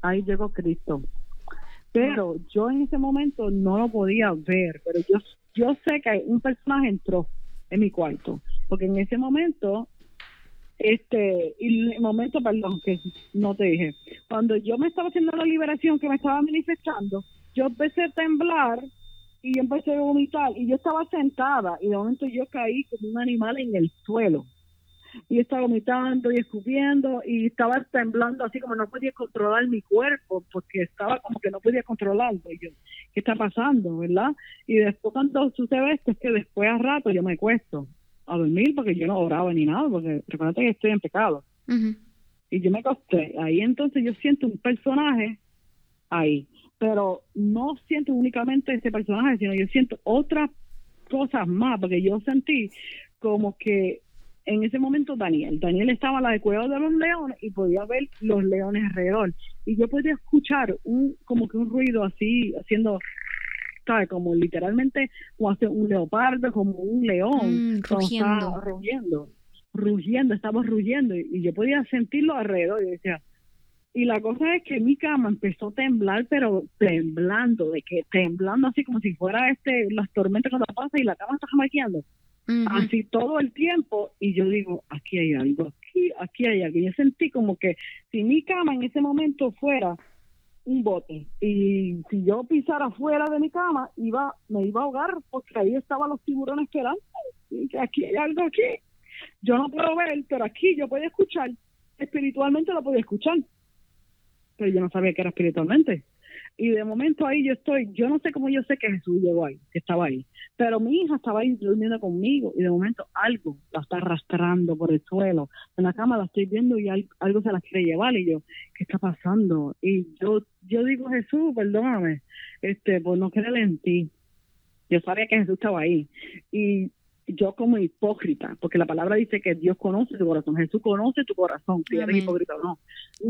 ahí llegó Cristo. Pero yo en ese momento no lo podía ver, pero yo, yo sé que un personaje entró en mi cuarto, porque en ese momento, este, y el momento, perdón, que no te dije, cuando yo me estaba haciendo la liberación, que me estaba manifestando, yo empecé a temblar y empecé a vomitar y yo estaba sentada y de momento yo caí como un animal en el suelo y estaba vomitando y escupiendo y estaba temblando así como no podía controlar mi cuerpo porque estaba como que no podía controlarlo. Y yo, ¿qué está pasando, verdad? Y después cuando sucede esto es que después a rato yo me cuesto a dormir porque yo no oraba ni nada, porque recuerda que estoy en pecado. Y yo me acosté. Ahí entonces yo siento un personaje ahí, pero no siento únicamente ese personaje, sino yo siento otras cosas más, porque yo sentí como que en ese momento Daniel. Daniel estaba a la de Cueva de los Leones y podía ver los leones alrededor. Y yo podía escuchar un como que un ruido así, haciendo, ¿sabes? Como literalmente como hace un leopardo, como un león. Mm, rugiendo. rugiendo. Rugiendo, estaba rugiendo. Y, y yo podía sentirlo alrededor. Y decía, y la cosa es que mi cama empezó a temblar, pero temblando, de que temblando así como si fuera este las tormentas cuando pasa y la cama está jamaqueando así todo el tiempo y yo digo, aquí hay algo, aquí, aquí hay algo. Yo sentí como que si mi cama en ese momento fuera un bote y si yo pisara fuera de mi cama iba me iba a ahogar porque ahí estaban los tiburones esperando y aquí hay algo aquí. Yo no puedo ver pero aquí yo podía escuchar espiritualmente lo podía escuchar pero yo no sabía que era espiritualmente y de momento ahí yo estoy, yo no sé cómo yo sé que Jesús llegó ahí, que estaba ahí, pero mi hija estaba ahí durmiendo conmigo y de momento algo la está arrastrando por el suelo. En la cama la estoy viendo y algo se la quiere llevar y yo, ¿qué está pasando? Y yo yo digo, Jesús, perdóname, este, por no creer en ti. Yo sabía que Jesús estaba ahí. Y yo como hipócrita, porque la palabra dice que Dios conoce tu corazón, Jesús conoce tu corazón, si eres hipócrita o no.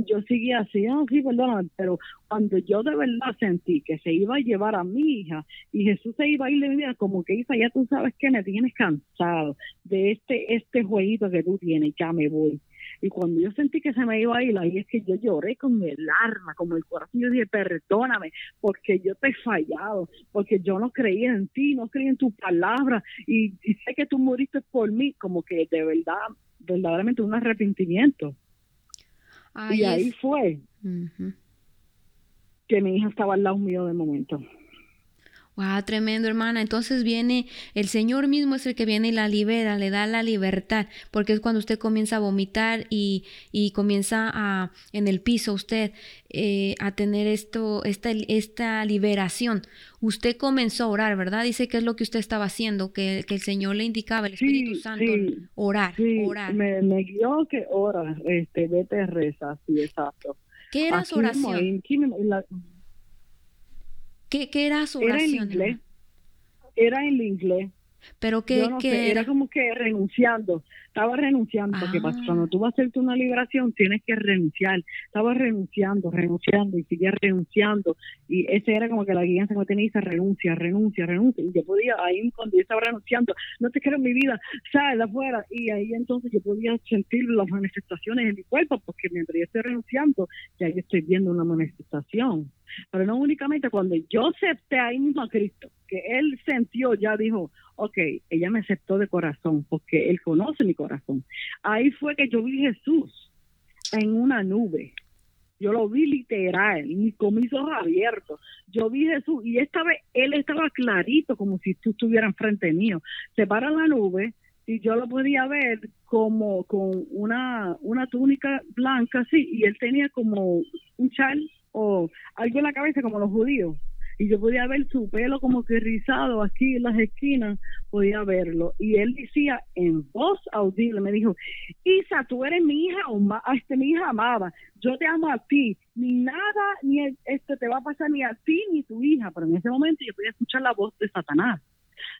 Yo seguía así, oh, sí, perdóname, pero cuando yo de verdad sentí que se iba a llevar a mi hija y Jesús se iba a ir de mi vida, como que hija, ya tú sabes que me tienes cansado de este, este jueguito que tú tienes, ya me voy. Y cuando yo sentí que se me iba a ir, ahí es que yo lloré con el alma, como el corazón. Yo dije, perdóname, porque yo te he fallado, porque yo no creía en ti, no creía en tu palabra, y, sé que tú moriste por mí, como que de verdad, verdaderamente un arrepentimiento. y ahí fue que mi hija estaba al lado mío de momento. Wow, tremendo hermana. Entonces viene, el Señor mismo es el que viene y la libera, le da la libertad, porque es cuando usted comienza a vomitar y, y comienza a, en el piso usted eh, a tener esto, esta, esta liberación. Usted comenzó a orar, ¿verdad? Dice que es lo que usted estaba haciendo, que, que el Señor le indicaba, el Espíritu Santo, orar, orar. Me, me guió que ora, este, vete reza, sí, exacto. ¿Qué era su oración? ¿Qué, ¿Qué, era su oración? Era en inglés. Era en inglés. Pero que, era? como que renunciando, estaba renunciando, porque ah. cuando tú vas a hacerte una liberación tienes que renunciar, estaba renunciando, renunciando y seguía renunciando. Y ese era como que la guía se me tenía renuncia, renuncia, renuncia y yo podía ahí cuando yo estaba renunciando, no te quiero en mi vida, sal de afuera y ahí entonces yo podía sentir las manifestaciones en mi cuerpo porque mientras yo estoy renunciando ya yo estoy viendo una manifestación, pero no únicamente cuando yo acepté ahí mismo a Cristo, que él sintió, ya dijo, ok, ella me aceptó de corazón porque él conoce mi corazón. Ahí fue que yo vi Jesús en una nube. Yo lo vi literal, con mis ojos abiertos. Yo vi Jesús y esta vez él estaba clarito, como si tú estuvieras frente mío. Se para la nube y yo lo podía ver como con una, una túnica blanca así y él tenía como un chal o algo en la cabeza como los judíos y yo podía ver su pelo como que rizado aquí en las esquinas, podía verlo. Y él decía en voz audible, me dijo, Isa, tú eres mi hija, este, mi hija amada, yo te amo a ti, ni nada, ni este te va a pasar ni a ti ni tu hija. Pero en ese momento yo podía escuchar la voz de Satanás.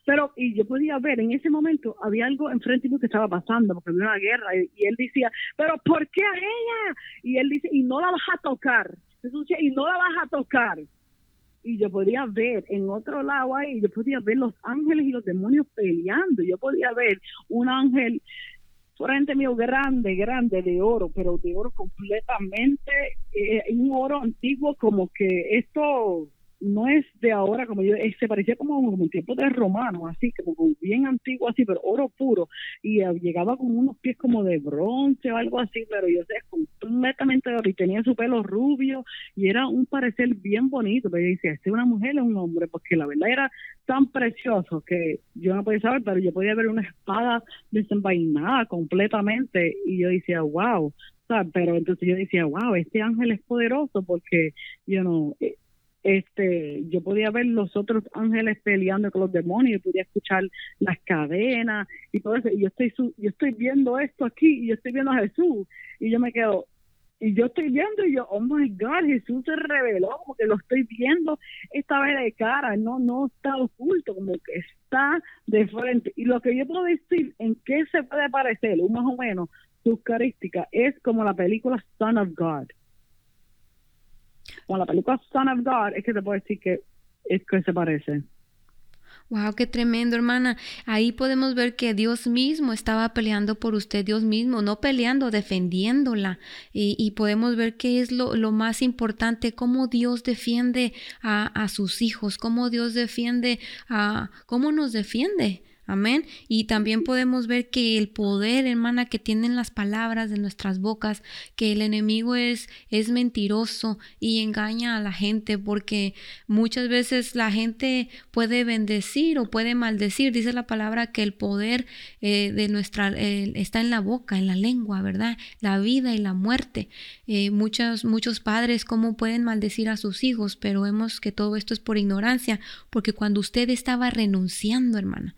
Pero, y yo podía ver, en ese momento había algo enfrente de mí que estaba pasando, porque había una guerra, y, él decía, pero ¿por qué a ella? Y él dice, y no la vas a tocar. y no la vas a tocar y yo podía ver en otro lado ahí, yo podía ver los ángeles y los demonios peleando, yo podía ver un ángel frente mío grande, grande de oro, pero de oro completamente, eh, un oro antiguo como que esto no es de ahora, como yo, se parecía como, como en tiempo de romano, así, como bien antiguo, así, pero oro puro, y llegaba con unos pies como de bronce o algo así, pero yo sé, completamente y tenía su pelo rubio, y era un parecer bien bonito, pero yo decía, ¿este es una mujer o un hombre? Porque la verdad era tan precioso que yo no podía saber, pero yo podía ver una espada desenvainada completamente, y yo decía, wow, pero entonces yo decía, wow, este ángel es poderoso porque, yo no, este yo podía ver los otros ángeles peleando con los demonios podía escuchar las cadenas y todo eso. Y yo estoy yo estoy viendo esto aquí y yo estoy viendo a Jesús. Y yo me quedo y yo estoy viendo y yo oh my god Jesús se reveló como que lo estoy viendo esta vez de cara no no está oculto como que está de frente. Y lo que yo puedo decir en qué se puede parecer más o menos sus características es como la película Son of God con la película Son of God, es que te puedo decir que es que se parece. Wow, qué tremendo, hermana. Ahí podemos ver que Dios mismo estaba peleando por usted, Dios mismo, no peleando, defendiéndola. Y, podemos ver qué es lo, lo, más importante, cómo Dios defiende a, a sus hijos, cómo Dios defiende a, cómo nos defiende. Amén. Y también podemos ver que el poder, hermana, que tienen las palabras de nuestras bocas, que el enemigo es, es mentiroso y engaña a la gente, porque muchas veces la gente puede bendecir o puede maldecir. Dice la palabra que el poder eh, de nuestra está en la boca, en la lengua, ¿verdad? La vida y la muerte. Eh, muchos, muchos padres, ¿cómo pueden maldecir a sus hijos? Pero vemos que todo esto es por ignorancia, porque cuando usted estaba renunciando, hermana,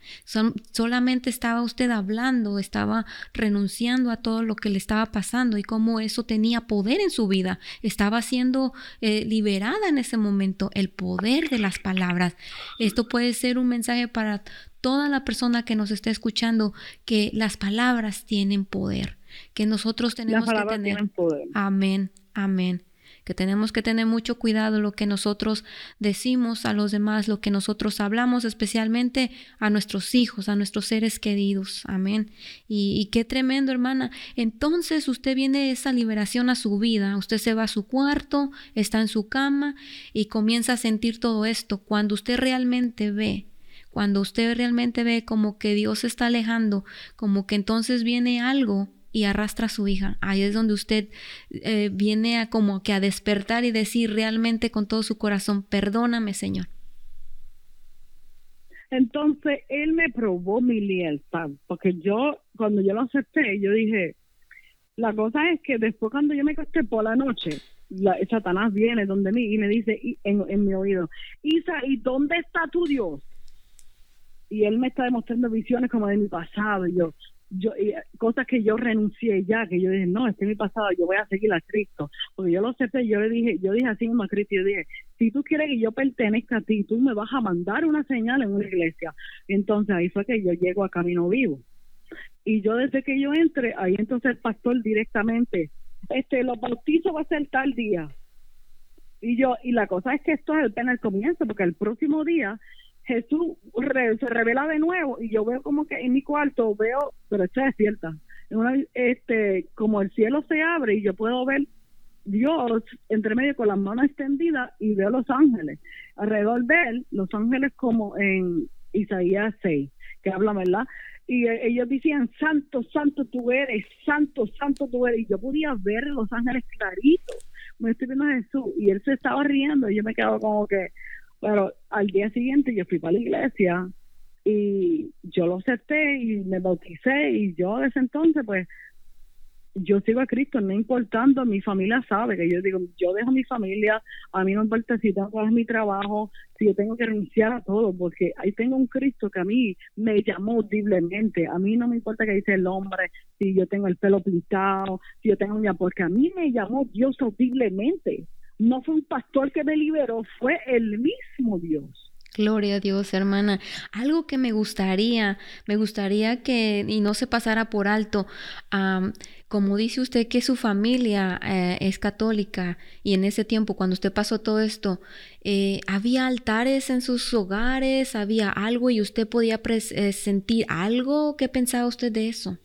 solamente estaba usted hablando, estaba renunciando a todo lo que le estaba pasando y cómo eso tenía poder en su vida. Estaba siendo eh, liberada en ese momento el poder de las palabras. Esto puede ser un mensaje para toda la persona que nos esté escuchando que las palabras tienen poder, que nosotros tenemos que tener. Amén, amén que tenemos que tener mucho cuidado lo que nosotros decimos a los demás, lo que nosotros hablamos, especialmente a nuestros hijos, a nuestros seres queridos. Amén. Y, qué tremendo, hermana. Entonces usted viene esa liberación a su vida, usted se va a su cuarto, está en su cama y comienza a sentir todo esto. Cuando usted realmente ve cuando usted realmente ve como que Dios se está alejando, como que entonces viene algo y arrastra a su hija. Ahí es donde usted eh, viene a como que a despertar y decir realmente con todo su corazón, perdóname Señor. Entonces él me probó mi lealtad, porque yo cuando yo lo acepté, yo dije, la cosa es que después cuando yo me acosté por la noche, Satanás viene donde mí y me dice en, en mi oído, Isa, ¿y dónde está tu Dios? y él me está demostrando visiones como de mi pasado y yo yo cosas que yo renuncié ya que yo dije no este es mi pasado yo voy a seguir a Cristo. Porque yo lo sé yo le dije yo dije así mismo a Cristo yo dije si tú quieres que yo pertenezca a ti tú me vas a mandar una señal en una iglesia. Entonces ahí fue que yo llego a Camino Vivo. Y yo desde que yo entre ahí entonces el pastor directamente este los bautizos va a ser tal día. Y yo y la cosa es que esto es el comienzo porque el próximo día Jesús se revela de nuevo y yo veo como que en mi cuarto veo, pero está cierta, este, como el cielo se abre y yo puedo ver Dios entre medio con las manos extendidas y veo los ángeles. Alrededor de él, los ángeles como en Isaías 6, que habla, ¿verdad? Y e, ellos decían, santo, santo tú eres, santo, santo tú eres. Y yo podía ver los ángeles claritos. Me estoy viendo a Jesús y él se estaba riendo y yo me quedo como que, pero al día siguiente yo fui para la iglesia y yo lo acepté y me bauticé y yo desde entonces pues yo sigo a Cristo, no importando, mi familia sabe que yo digo, yo dejo mi familia, a mí no importa si tengo mi trabajo, si yo tengo que renunciar a todo, porque ahí tengo un Cristo que a mí me llamó audiblemente, a mí no me importa que dice el hombre, si yo tengo el pelo pintado, si yo tengo una, porque a mí me llamó Dios audiblemente, no fue un pastor que me liberó, fue el mismo Dios. Gloria a Dios, hermana. Algo que me gustaría, me gustaría que, y no se pasara por alto, como dice usted que su familia eh, es católica y en ese tiempo, cuando usted pasó todo esto, eh, ¿había altares en sus hogares? ¿Había algo y usted podía eh, sentir algo? ¿Qué pensaba usted de eso?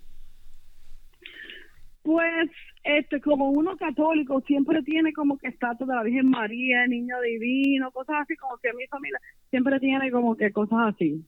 Pues este como uno católico siempre tiene como que estatus de la Virgen María, Niño Divino, cosas así, como que mi familia siempre tiene como que cosas así.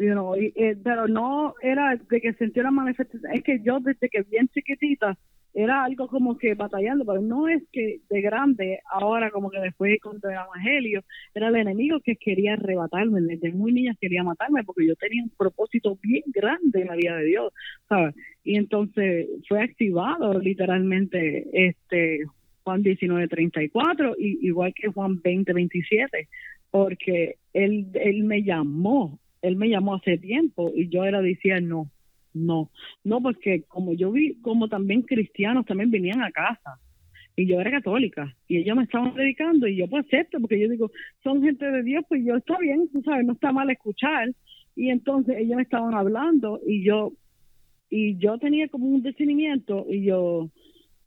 Eh, pero no era de que sentía la manifestación, es que yo desde que bien chiquitita era algo como que batallando, pero no es que de grande, ahora como que después contra el Evangelio, era el enemigo que quería arrebatarme, desde muy niña quería matarme porque yo tenía un propósito bien grande en la vida de Dios, ¿sabes? Y entonces fue activado literalmente este Juan 19:34, y, igual que Juan 20:27, porque él, él me llamó, él me llamó hace tiempo y yo era decía no, no, no, porque como yo vi, como también cristianos también venían a casa y yo era católica y ellos me estaban predicando y yo pues acepto porque yo digo, son gente de Dios, pues yo está bien, tú sabes, no está mal escuchar y entonces ellos me estaban hablando y yo y yo tenía como un discernimiento y yo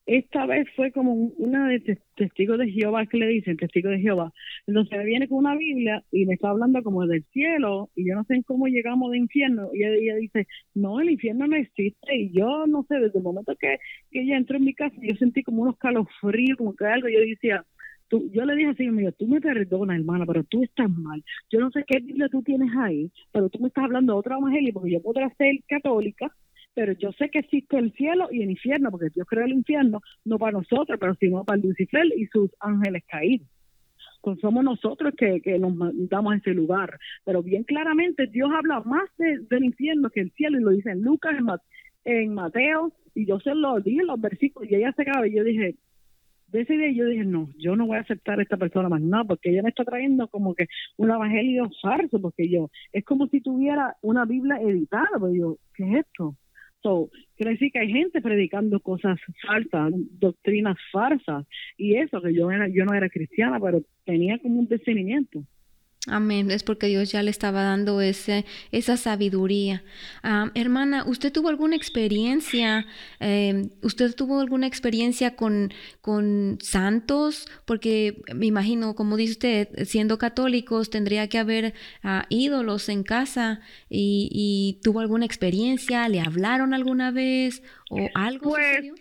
esta vez fue como una de testigos de Jehová que le dicen testigo de Jehová. Entonces me viene con una Biblia y me está hablando como del cielo y yo no sé cómo llegamos de infierno y ella, dice, no, el infierno no existe y yo no sé, desde el momento que, que ella entró en mi casa yo sentí como unos calofríos, como que algo, yo decía, Tú, yo le dije así, mío, tú me perdonas, hermana, pero tú estás mal. Yo no sé qué Biblia tú tienes ahí, pero tú me estás hablando de otro evangelio porque yo podré ser católica, pero yo sé que existe el cielo y el infierno, porque Dios creó el infierno, no para nosotros, pero sino para Lucifer y sus ángeles caídos. Pues somos nosotros que, que nos damos a ese lugar. Pero bien claramente Dios habla más del infierno que el cielo, y lo dice en Lucas, en, Mateo, y yo se lo dije en los versículos, y ella se acaba, y yo dije, de ese día yo dije, no, yo no voy a aceptar a esta persona más nada, porque ella me está trayendo como que un evangelio falso, porque yo, es como si tuviera una Biblia editada, porque yo, ¿qué es esto? Quiere decir que hay gente predicando cosas falsas, doctrinas falsas, y eso, que yo, era, yo no era cristiana, pero tenía como un discernimiento. Amén. Es porque Dios ya le estaba dando ese, esa sabiduría. Ah, hermana, ¿usted tuvo alguna experiencia? Em, ¿Usted tuvo alguna experiencia con, con santos? Porque me imagino, como dice usted, siendo católicos, tendría que haber ah, ídolos en casa. Y, tuvo alguna experiencia? ¿Le hablaron alguna vez? ¿O algo? Pues,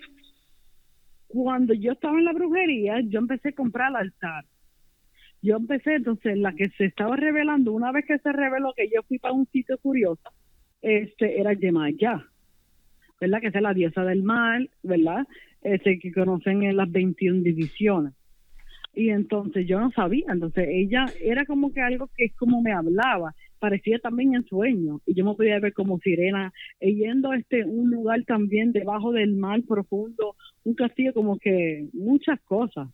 cuando yo estaba en la brujería, yo empecé a comprar el altar yo empecé, entonces la que se estaba revelando, una vez que se reveló que yo fui para un sitio curioso, este era Yemaya, ¿verdad? Que es la diosa del mal, ¿verdad? Este, que conocen en las 21 divisiones. Y entonces yo no sabía, entonces ella era como que algo que es como me hablaba, parecía también en sueño, y yo me podía ver como sirena, yendo a este, un lugar también debajo del mar profundo, un castillo como que muchas cosas.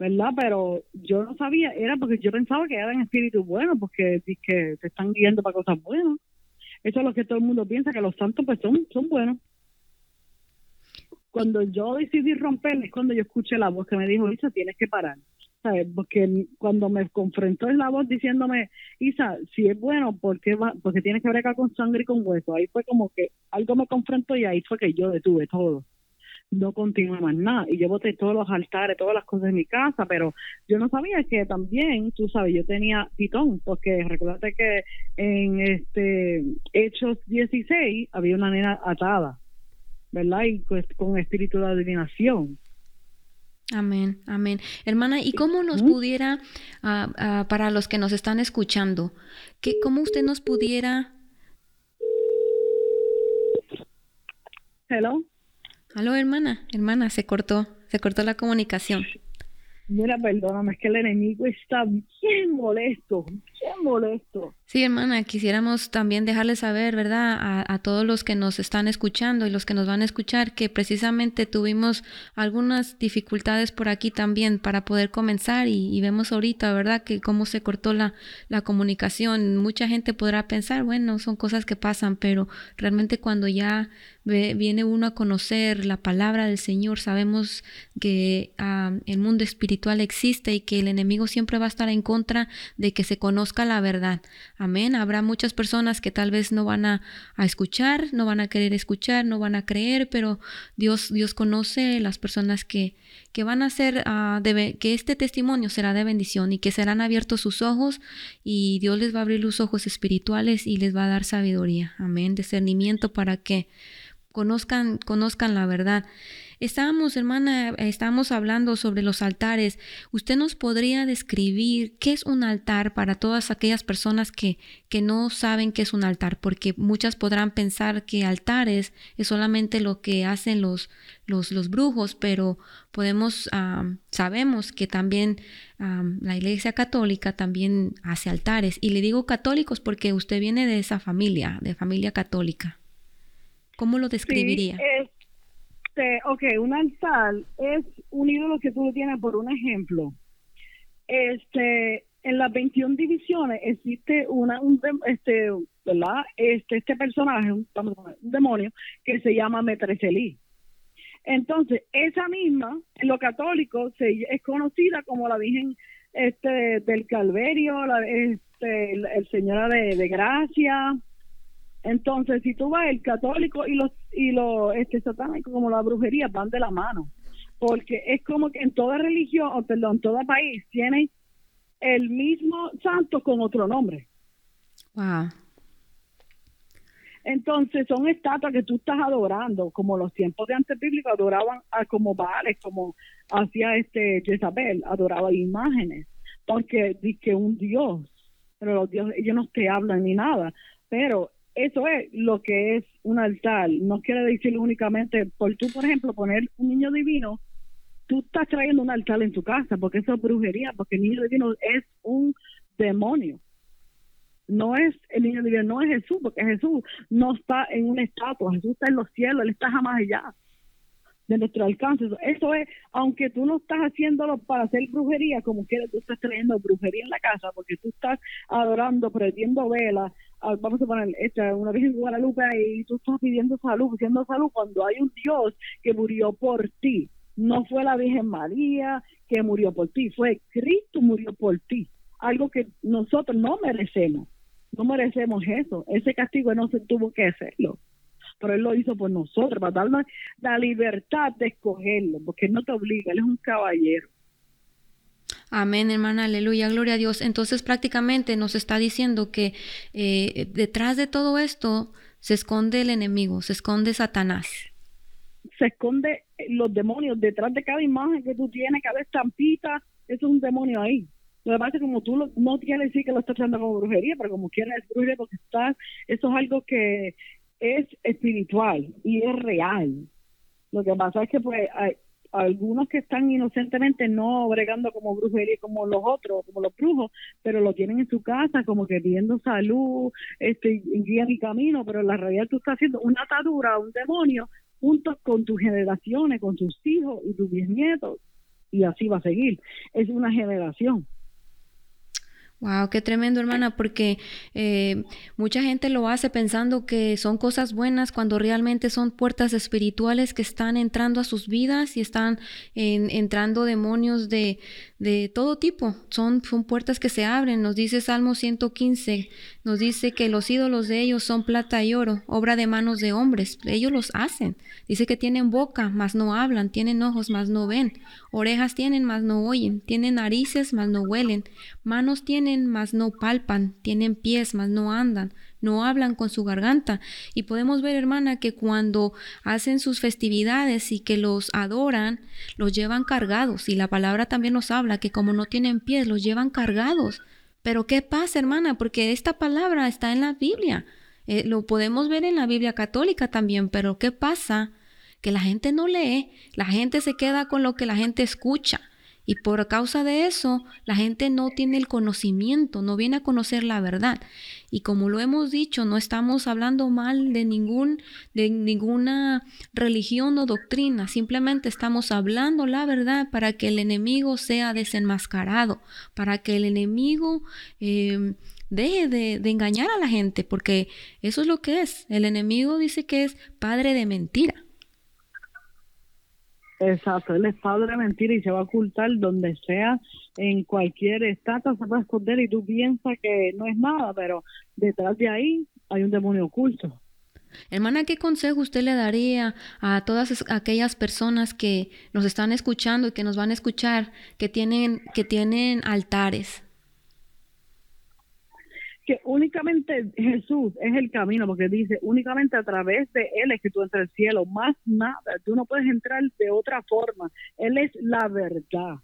¿Verdad? Pero yo no sabía, era porque yo pensaba que eran espíritus buenos, porque que te están guiando para cosas buenas. Eso es lo que todo el mundo piensa, que los santos pues son, son buenos. Cuando yo decidí romper es cuando yo escuché la voz que me dijo, Isa, tienes que parar. ¿Sabes? Porque cuando me confrontó en la voz diciéndome, Isa, si es bueno, ¿por qué va? porque tienes que bregar con sangre y con hueso. Ahí fue como que algo me confrontó y ahí fue que yo detuve todo no continúe más nada. Y yo boté todos los altares, todas las cosas de mi casa, pero yo no sabía que también, tú sabes, yo tenía pitón, porque recuérdate que en este Hechos 16 había una nena atada, ¿verdad? Y pues, con espíritu de adivinación. Amén, amén. Hermana, ¿y cómo nos pudiera, ah, ah, para los que nos están escuchando, que, cómo usted nos pudiera... Hello. Aló, hermana, hermana, se cortó, se cortó la comunicación. Mira, perdóname, es que el enemigo está bien molesto, bien molesto. Sí, hermana, quisiéramos también dejarles saber, ¿verdad? A, todos los que nos están escuchando y los que nos van a escuchar que precisamente tuvimos algunas dificultades por aquí también para poder comenzar y, vemos ahorita, ¿verdad? Que cómo se cortó la, la comunicación. Mucha gente podrá pensar, bueno, son cosas que pasan, pero realmente cuando ya viene uno a conocer la palabra del Señor, sabemos que ah, el mundo espiritual existe y que el enemigo siempre va a estar en contra de que se conozca la verdad. Amén. Habrá muchas personas que tal vez no van a, escuchar, no van a querer escuchar, no van a creer, pero Dios, Dios conoce las personas que, que van a hacer, ah, que este testimonio será de bendición y que serán abiertos sus ojos y Dios les va a abrir los ojos espirituales y les va a dar sabiduría. Amén. Discernimiento para que conozcan, conozcan la verdad. Estábamos, hermana, estábamos hablando sobre los altares. ¿Usted nos podría describir qué es un altar para todas aquellas personas que, que no saben qué es un altar? Porque muchas podrán pensar que altares es solamente lo que hacen los, los, los brujos, pero podemos, sabemos que también la Iglesia Católica también hace altares. Y le digo católicos porque usted viene de esa familia, de familia católica. ¿Cómo lo describiría? Este, ok, un altar es un ídolo que tú tienes, por un ejemplo. Este, en las 21 divisiones existe una, un, este, ¿verdad? Este, este personaje, un, demonio, que se llama Metreselí. Entonces, esa misma, en lo católico, se, es conocida como la Virgen este, del Calverio, la, este, el, Señora de, de Gracia, entonces, si tú vas, el católico y los y los este satánicos como la brujería van de la mano, porque es como que en toda religión, o perdón, en todo país tienen el mismo santo con otro nombre. Wow. Entonces son estatuas que tú estás adorando, como los tiempos de antes bíblicos adoraban a como Baales, como hacía este Jezabel, adoraba imágenes, porque dice un dios, pero los dioses ellos no te hablan ni nada, pero eso es lo que es un altar. No quiere decir únicamente por tú, por ejemplo, poner un niño divino, tú estás trayendo un altar en tu casa, porque eso es brujería, porque el niño divino es un demonio. No es el niño divino, no es Jesús, porque Jesús no está en una estatua, Jesús está en los cielos, él está jamás allá de nuestro alcance. Eso es, aunque tú no estás haciéndolo para hacer brujería, como quieras, tú estás trayendo brujería en la casa, porque tú estás adorando, prendiendo velas, vamos a poner esta, una Virgen Guadalupe y tú estás pidiendo salud, pidiendo salud cuando hay un Dios que murió por ti. No fue la Virgen María que murió por ti, fue Cristo murió por ti. algo que nosotros no merecemos. No merecemos eso. Ese castigo no se tuvo que hacerlo. Pero Él lo hizo por nosotros, para darnos la libertad de escogerlo, porque no te obliga, Él es un caballero. Amén, hermana, aleluya, gloria a Dios. Entonces prácticamente nos está diciendo que eh, detrás de todo esto se esconde el enemigo, se esconde Satanás. Se esconde los demonios detrás de cada imagen que tú tienes, cada estampita, eso es un demonio ahí. Lo demás es como tú no quieres decir que lo estás haciendo como brujería, pero como quieres es brujería porque estás, eso es algo que es espiritual y es real. Lo que pasa es que pues hay algunos que están inocentemente no bregando como brujería como los otros, como los brujos, pero lo tienen en su casa como que pidiendo salud, este guía mi camino, pero en la realidad tú estás haciendo una atadura a un demonio junto con tus generaciones, con tus hijos y tus bisnietos y así va a seguir. Es una generación. Wow, qué tremendo, hermana, porque eh, mucha gente lo hace pensando que son cosas buenas cuando realmente son puertas espirituales que están entrando a sus vidas y están entrando demonios de, de todo tipo. Son, son puertas que se abren. Nos dice Salmo 115, nos dice que los ídolos de ellos son plata y oro, obra de manos de hombres. Ellos los hacen. Dice que tienen boca, mas no hablan, tienen ojos, mas no ven, orejas tienen, mas no oyen, tienen narices, mas no huelen, manos tienen, mas no palpan, tienen pies, mas no andan, no hablan con su garganta. Y podemos ver, hermana, que cuando hacen sus festividades y que los adoran, los llevan cargados. Y la palabra también nos habla que como no tienen pies, los llevan cargados. Pero ¿qué pasa, hermana? Porque esta palabra está en la Biblia. Eh, lo podemos ver en la Biblia católica también, pero ¿qué pasa? Que la gente no lee, la gente se queda con lo que la gente escucha. Y por causa de eso, la gente no tiene el conocimiento, no viene a conocer la verdad. Y como lo hemos dicho, no estamos hablando mal de ningún de ninguna religión o doctrina, simplemente estamos hablando la verdad para que el enemigo sea desenmascarado, para que el enemigo eh, deje de, de engañar a la gente, porque eso es lo que es. El enemigo dice que es padre de mentira. Exacto, él es padre de mentira y se va a ocultar donde sea, en cualquier estatua se va a esconder y tú piensas que no es nada, pero detrás de ahí hay un demonio oculto. Hermana, ¿qué consejo usted le daría a todas aquellas personas que nos están escuchando y que nos van a escuchar, que tienen, que tienen altares? Que únicamente Jesús es el camino, porque dice, únicamente a través de Él es que tú entras al cielo, más nada, tú no puedes entrar de otra forma, Él es la verdad.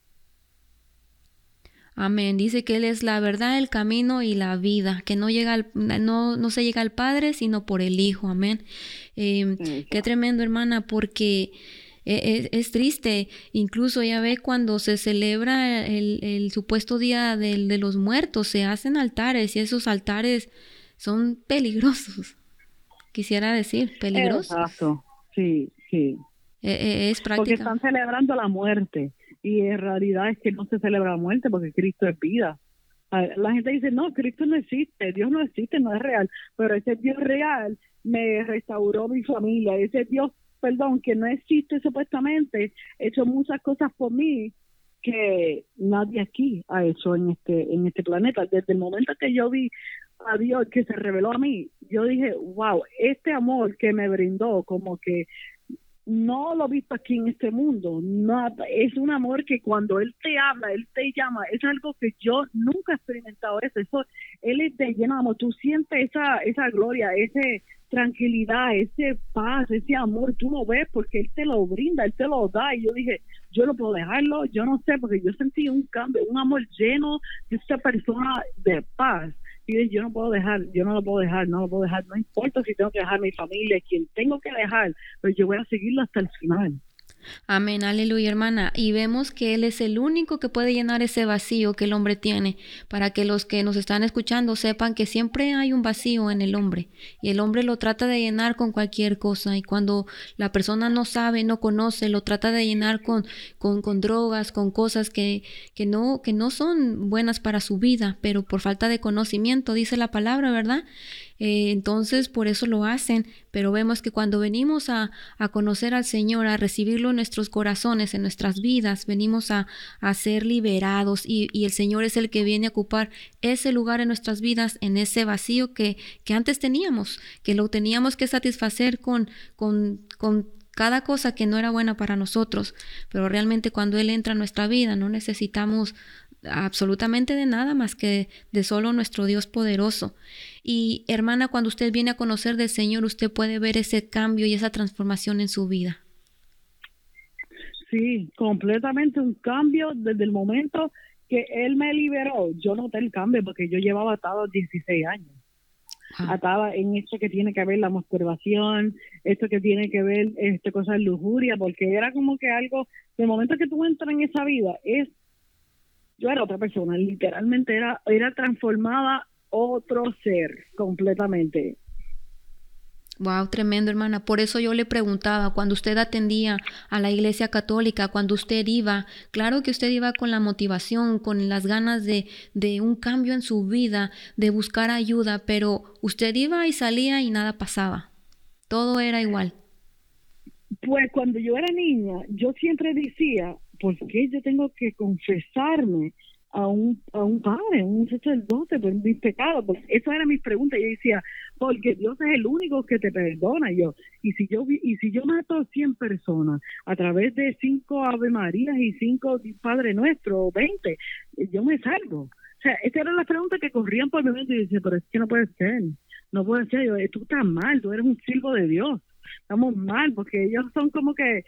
Amén. Dice que Él es la verdad, el camino y la vida, que no, llega al, no, no se llega al Padre, sino por el Hijo. Amén. Eh, qué tremendo, hermana, porque e, e, es, triste, incluso ya ve cuando se celebra el, supuesto día de los muertos, se hacen altares y esos altares son peligrosos. Quisiera decir, peligrosos. Exacto, sí, sí. E, es Porque están celebrando la muerte y en realidad es que no se celebra la muerte porque Cristo es vida. La gente dice, no, Cristo no existe, Dios no existe, no es real, pero ese Dios real me restauró mi familia, ese Dios perdón, que no existe supuestamente, hecho muchas cosas por mí que nadie aquí ha hecho en este en este planeta. Desde el momento que yo vi a Dios que se reveló a mí, yo dije, wow, este amor que me brindó, como que no lo he visto aquí en este mundo. No, es un amor que cuando Él te habla, Él te llama, es algo que yo nunca he experimentado eso. eso él te llena amor, tú sientes esa, esa gloria, ese tranquilidad, ese paz, ese amor, tú lo ves porque Él te lo brinda, Él te lo da. Y yo dije, yo no puedo dejarlo, yo no sé, porque yo sentí un cambio, un amor lleno de esta persona de paz. Y yo no puedo dejar, yo no lo puedo dejar, no lo puedo dejar, no importa si tengo que dejar mi familia, quien tengo que dejar, pero yo voy a seguirlo hasta el final. Amén, aleluya, hermana. Y vemos que Él es el único que puede llenar ese vacío que el hombre tiene, para que los que nos están escuchando sepan que siempre hay un vacío en el hombre y el hombre lo trata de llenar con cualquier cosa. Y cuando la persona no sabe, no conoce, lo trata de llenar con, con, con drogas, con cosas que, que, no, que no son buenas para su vida, pero por falta de conocimiento, dice la palabra, ¿verdad? Eh, entonces por eso lo hacen, pero vemos que cuando venimos a, conocer al Señor, a recibirlo en nuestros corazones, en nuestras vidas, venimos a, ser liberados y, el Señor es el que viene a ocupar ese lugar en nuestras vidas, en ese vacío que, que antes teníamos, que lo teníamos que satisfacer con, con, con cada cosa que no era buena para nosotros, pero realmente cuando Él entra a nuestra vida no necesitamos absolutamente de nada más que de solo nuestro Dios poderoso. Y hermana, cuando usted viene a conocer del Señor, usted puede ver ese cambio y esa transformación en su vida. Sí, completamente un cambio desde el momento que Él me liberó. Yo noté el cambio porque yo llevaba atado 16 años. Ah. Ataba en esto que tiene que ver la masturbación, esto que tiene que ver este cosa de lujuria, porque era como que algo, el momento que tú entras en esa vida, es yo era otra persona, literalmente era, era transformada otro ser completamente. Wow, tremendo hermana. Por eso yo le preguntaba, cuando usted atendía a la iglesia católica, cuando usted iba, claro que usted iba con la motivación, con las ganas de, de un cambio en su vida, de buscar ayuda, pero usted iba y salía y nada pasaba. Todo era igual. Pues cuando yo era niña, yo siempre decía, ¿por qué yo tengo que confesarme a un, a un padre, un sacerdote por mis pecados? Porque eso era mi pregunta. Yo decía, porque Dios es el único que te perdona. Y yo, y si yo y si yo mato a 100 personas a través de cinco Ave Marías y cinco Padre Nuestro, o 20, yo me salvo. O sea, estas eran las preguntas que corrían por mi mente y decía, pero es que no puede ser, no puede ser. Yo, tú estás mal, tú eres un siervo de Dios. Estamos mal porque ellos son como que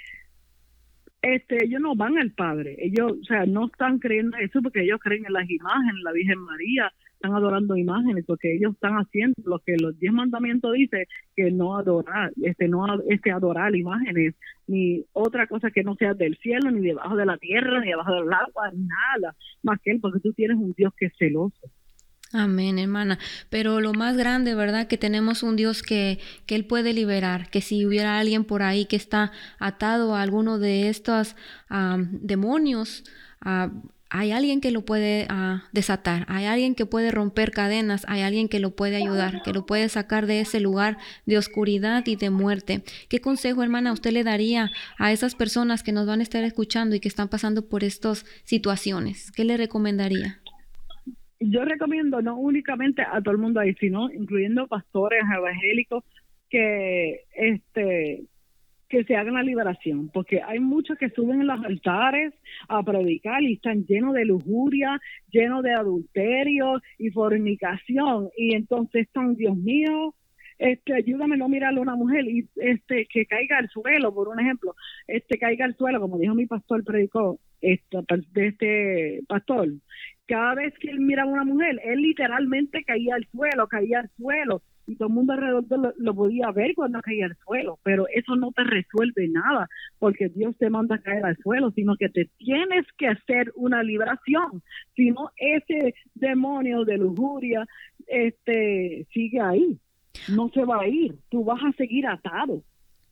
este, ellos no van al Padre, ellos, o sea, no están creyendo eso porque ellos creen en las imágenes, la Virgen María, están adorando imágenes porque ellos están haciendo lo que los diez mandamientos dice que no adorar, este, no este adorar imágenes ni otra cosa que no sea del cielo ni debajo de la tierra ni debajo del agua, nada más que él, porque tú tienes un Dios que es celoso. Amén, hermana. Pero lo más grande, ¿verdad? Que tenemos un Dios que, que Él puede liberar, que si hubiera alguien por ahí que está atado a alguno de estos demonios, hay alguien que lo puede desatar, hay alguien que puede romper cadenas, hay alguien que lo puede ayudar, que lo puede sacar de ese lugar de oscuridad y de muerte. ¿Qué consejo, hermana, usted le daría a esas personas que nos van a estar escuchando y que están pasando por estas situaciones? ¿Qué le recomendaría? Yo recomiendo no únicamente a todo el mundo ahí, sino incluyendo pastores evangélicos que este que se hagan la liberación, porque hay muchos que suben en los altares a predicar y están llenos de lujuria, llenos de adulterio y fornicación, y entonces están, Dios mío, este, ayúdame no mirarle a una mujer y este que caiga al suelo, por un ejemplo, este caiga al suelo, como dijo mi pastor predicó, de este pastor, cada vez que él miraba a una mujer, él literalmente caía al suelo, caía al suelo, y todo el mundo alrededor lo, podía ver cuando caía al suelo, pero eso no te resuelve nada, porque Dios te manda a caer al suelo, sino que te tienes que hacer una liberación, si no ese demonio de lujuria este sigue ahí, no se va a ir, tú vas a seguir atado.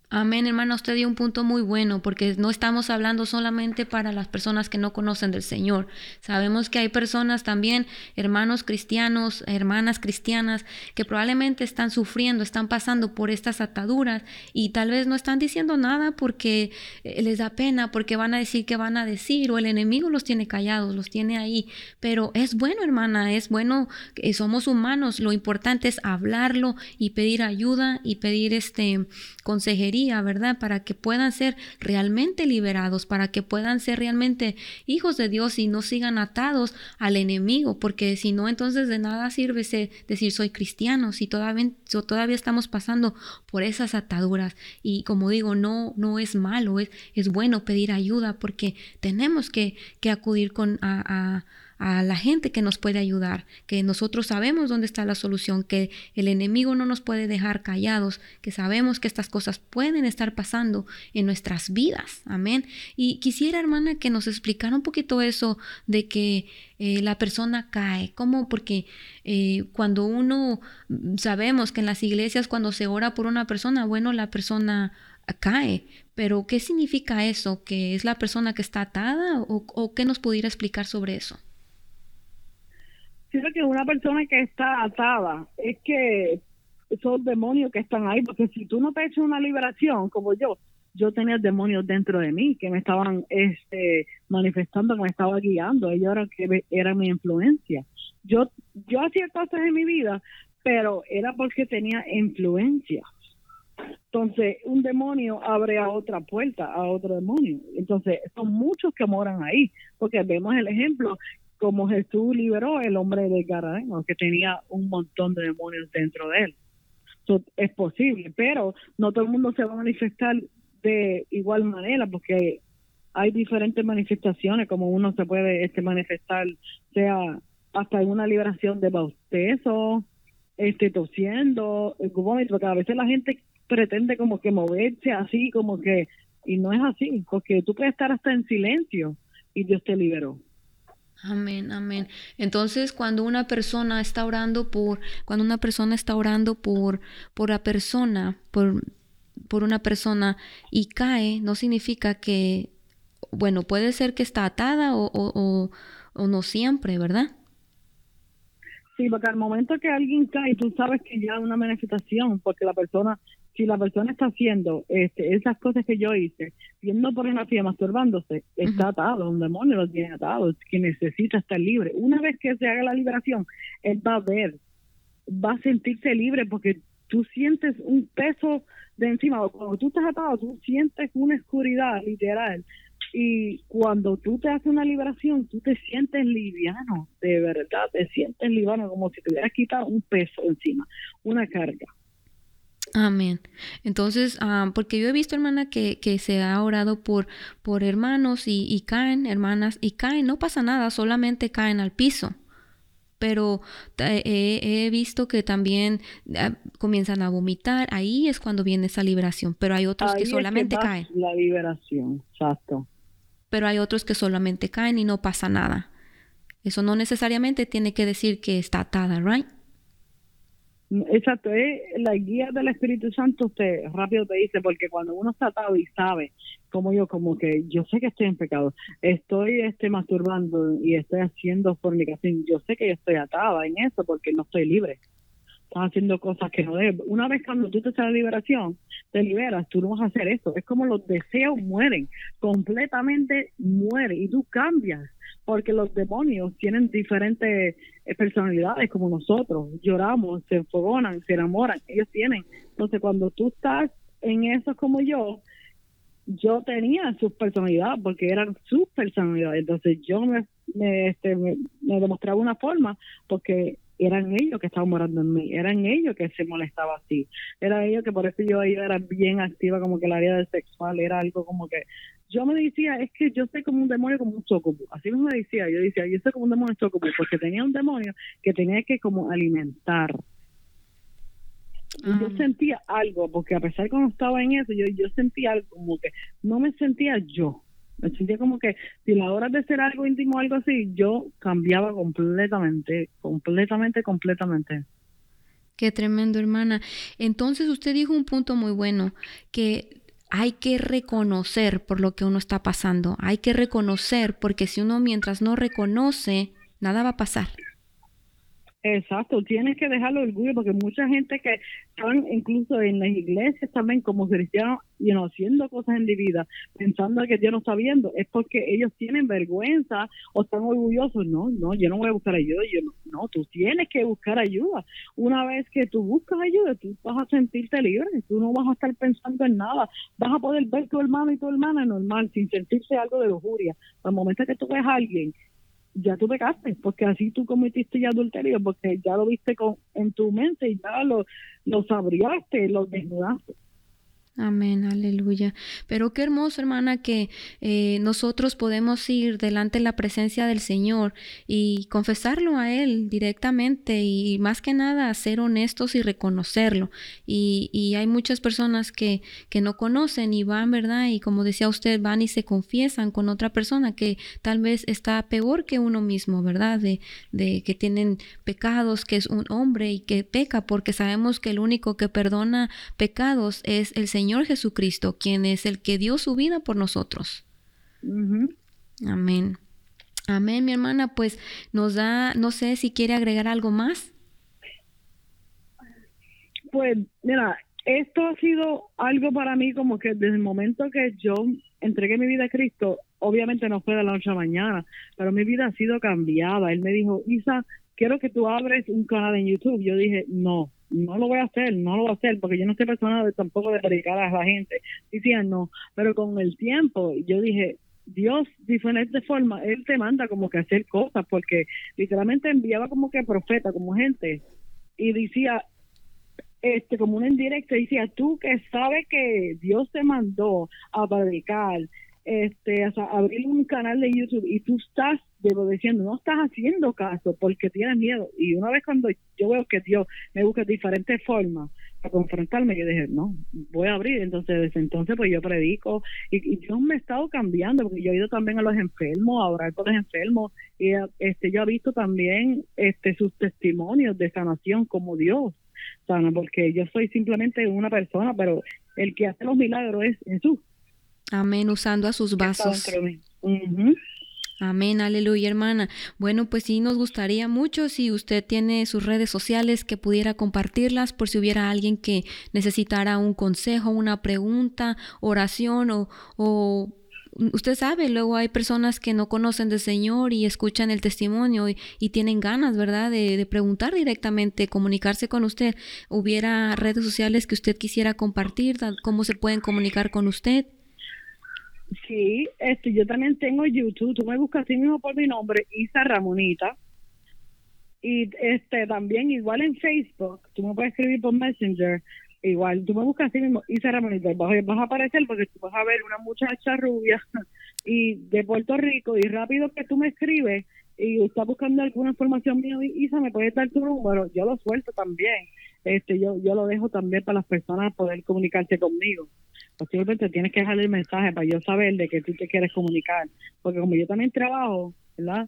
Amén, hermana, usted dio un punto muy bueno porque no estamos hablando solamente para las personas que no conocen del Señor. Sabemos que hay personas también, hermanos cristianos, hermanas cristianas, que probablemente están sufriendo, están pasando por estas ataduras y tal vez no están diciendo nada porque eh, les da pena, porque van a decir que van a decir o el enemigo los tiene callados, los tiene ahí. Pero es bueno, hermana, es bueno, somos humanos, lo importante es hablarlo y pedir ayuda y pedir este consejería ¿verdad? Para que puedan ser realmente liberados, para que puedan ser realmente hijos de Dios y no sigan atados al enemigo, porque si no, entonces de nada sirve decir soy cristiano, si todavía, todavía estamos pasando por esas ataduras. Y como digo, no, no es malo, es, es bueno pedir ayuda porque tenemos que, que acudir con, a a la gente que nos puede ayudar, que nosotros sabemos dónde está la solución, que el enemigo no nos puede dejar callados, que sabemos que estas cosas pueden estar pasando en nuestras vidas. Amén. Y quisiera, hermana, que nos explicara un poquito eso de que eh, la persona cae. ¿Cómo? Porque eh, cuando uno mm, sabemos que en las iglesias cuando se ora por una persona, bueno, la persona cae. Pero ¿qué significa eso? ¿Que es la persona que está atada? ¿O, o qué nos pudiera explicar sobre eso? Que una persona que está atada es que esos demonios que están ahí, porque si tú no te echas una liberación como yo, yo tenía demonios dentro de mí que me estaban este, manifestando, que me estaba guiando, ellos eran, que era mi influencia. Yo, yo hacía cosas en mi vida, pero era porque tenía influencia. Entonces, un demonio abre a otra puerta, a otro demonio. Entonces, son muchos que moran ahí, porque vemos el ejemplo como Jesús liberó el hombre de Garadeno, que tenía un montón de demonios dentro de él. es posible, pero no todo el mundo se va a manifestar de igual manera, porque hay diferentes manifestaciones, como uno se puede este manifestar, sea hasta en una liberación de bautezo, este tosiendo, porque a veces la gente pretende como que moverse así, como que, y no es así, porque tú puedes estar hasta en silencio y Dios te liberó. Amén, amén. Entonces, cuando una persona está orando por, cuando una persona está orando por, por la persona, por, por una persona y cae, no significa que, bueno, puede ser que está atada o, o, o no siempre, ¿verdad? Sí, porque al momento que alguien cae, tú sabes que ya hay una manifestación, porque la persona si la persona está haciendo este, esas cosas que yo hice, viendo pornografía, masturbándose, está atado, un demonio lo tiene atado, que necesita estar libre. Una vez que se haga la liberación, él va a ver, va a sentirse libre porque tú sientes un peso de encima. Cuando tú estás atado, tú sientes una oscuridad literal. Y cuando tú te haces una liberación, tú te sientes liviano, de verdad, te sientes liviano, como si te hubieras quitado un peso encima, una carga. Amén. Entonces, ah, porque yo he visto, hermana, que, que, se ha orado por, por hermanos y, y, caen, hermanas, y caen, no pasa nada, solamente caen al piso. Pero he visto que también ah, comienzan a vomitar, ahí es cuando viene esa liberación, pero hay otros que solamente caen. La liberación, exacto. Pero hay otros que solamente caen y no pasa nada. Eso no necesariamente tiene que decir que está atada, ¿right? Exacto, es la guía del Espíritu Santo te rápido te dice, porque cuando uno está atado y sabe, como yo, como que yo sé que estoy en pecado, estoy este masturbando y estoy haciendo fornicación, yo sé que yo estoy atada en eso porque no estoy libre. Estás haciendo cosas que no debes. Una vez cuando tú te sales de liberación, te liberas, tú no vas a hacer eso. Es como los deseos mueren, completamente mueren y tú cambias porque los demonios tienen diferentes eh, personalidades como nosotros, lloramos, se enfogonan, se enamoran, ellos tienen. Entonces, cuando tú estás en eso como yo, yo tenía su personalidad porque eran sus personalidades. Entonces, yo me, me, este, me demostraba una forma porque eran ellos que estaban morando en mí, eran ellos que se molestaba así, eran ellos que por eso yo, yo era bien activa, como que el área del sexual era algo como que yo me decía, es que yo soy como un demonio, como un chocobo, así mismo me decía, yo decía, yo soy como un demonio chocobo, porque tenía un demonio que tenía que como alimentar. Yo sentía algo, porque a pesar de que no estaba en eso, yo, yo sentía algo como que no me sentía yo, me sentía como que si la hora de hacer algo íntimo o algo así, yo cambiaba completamente, completamente, completamente. Qué tremendo, hermana. Entonces usted dijo un punto muy bueno, que hay que reconocer por lo que uno está pasando. Hay que reconocer, porque si uno mientras no reconoce, nada va a pasar. Exacto, tienes que dejarlo orgullo porque mucha gente que están incluso en las iglesias también como cristianos y no haciendo cosas en mi vida, pensando que Dios no está viendo, es porque ellos tienen vergüenza o están orgullosos. No, no, yo no voy a buscar ayuda. Yo no, no, tú tienes que buscar ayuda. Una vez que tú buscas ayuda, tú vas a sentirte libre, tú no vas a estar pensando en nada, vas a poder ver tu hermano y tu hermana normal, sin sentirse algo de lujuria. Al momento que tú ves a alguien ya tú pecaste, porque así tú cometiste ya adulterio, porque ya lo viste con, en tu mente y ya lo, lo sabriaste, lo desnudaste. Amén, aleluya. Pero qué hermoso, hermana, que eh, nosotros podemos ir delante de la presencia del Señor y confesarlo a Él directamente y más que nada ser honestos y reconocerlo. Y, y hay muchas personas que, que no conocen y van, ¿verdad? Y como decía usted, van y se confiesan con otra persona que tal vez está peor que uno mismo, ¿verdad? De, de que tienen pecados, que es un hombre y que peca, porque sabemos que el único que perdona pecados es el Señor Señor Jesucristo, quien es el que dio su vida por nosotros. Amén. Amén, mi hermana, pues nos da, no sé si quiere agregar algo más. Pues, mira, esto ha sido algo para mí como que desde el momento que yo entregué mi vida a Cristo, obviamente no fue de la noche a la mañana, pero mi vida ha sido cambiada. Él me dijo, Isa, quiero que tú abres un canal en YouTube. Yo dije, no, no lo voy a hacer, no lo voy a hacer, porque yo no soy persona de, tampoco de predicar a la gente. Decían no, pero con el tiempo yo dije, Dios, diferente forma, Él te manda como que hacer cosas, porque literalmente enviaba como que profeta, como gente, y decía, este, como una indirecta, decía, tú que sabes que Dios te mandó a predicar, este, o sea, abrir un canal de YouTube y tú estás diciendo, no estás haciendo caso porque tienes miedo. Y una vez cuando yo veo que Dios me busca diferentes formas para confrontarme, yo dije, no, voy a abrir. Entonces, desde entonces, pues yo predico y, y Dios me ha estado cambiando porque yo he ido también a los enfermos, a orar con los enfermos y este, yo he visto también este, sus testimonios de sanación como Dios sana, porque yo soy simplemente una persona, pero el que hace los milagros es Jesús. Amén, usando a sus vasos. Amén, aleluya, hermana. Bueno, pues sí, nos gustaría mucho si usted tiene sus redes sociales que pudiera compartirlas por si hubiera alguien que necesitara un consejo, una pregunta, oración o, o usted sabe, luego hay personas que no conocen del Señor y escuchan el testimonio y, tienen ganas, ¿verdad?, de, de, preguntar directamente, comunicarse con usted. ¿Hubiera redes sociales que usted quisiera compartir? ¿Cómo se pueden comunicar con usted? Sí, este, yo también tengo YouTube. Tú me buscas así mismo por mi nombre, Isa Ramonita. Y este también, igual en Facebook, tú me puedes escribir por Messenger. Igual, tú me buscas así mismo, Isa Ramonita. Vas, a aparecer porque tú vas a ver una muchacha rubia y de Puerto Rico. Y rápido que tú me escribes y estás buscando alguna información mía, Isa, me puedes dar tu número. Yo lo suelto también. Este, yo, yo lo dejo también para las personas poder comunicarse conmigo posiblemente tienes que dejar el mensaje para yo saber de que tú te quieres comunicar. Porque como yo también trabajo, ¿verdad?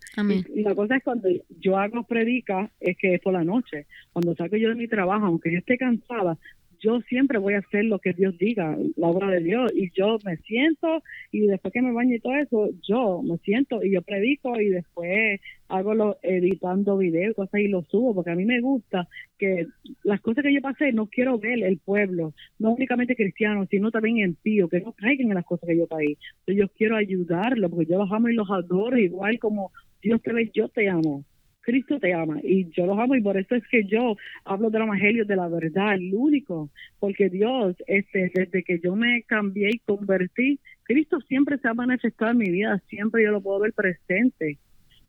Y, la cosa es cuando yo hago predica, es que es por la noche. Cuando salgo yo de mi trabajo, aunque yo esté cansada, yo siempre voy a hacer lo que Dios diga, la obra de Dios, y yo me siento y después que me baño y todo eso, yo me siento y yo predico y después hago lo editando videos cosas y lo subo, porque a mí me gusta que las cosas que yo pasé no quiero ver el pueblo, no únicamente cristiano, sino también en pío, que no caigan en las cosas que yo caí. Entonces yo quiero ayudarlo, porque yo los amo y los adoro igual como Dios te ve, yo te amo. Cristo te ama y yo los amo y por eso es que yo hablo del evangelio de la verdad, el único, porque Dios, este, desde que yo me cambié y convertí, Cristo siempre se ha manifestado en mi vida, siempre yo lo puedo ver presente,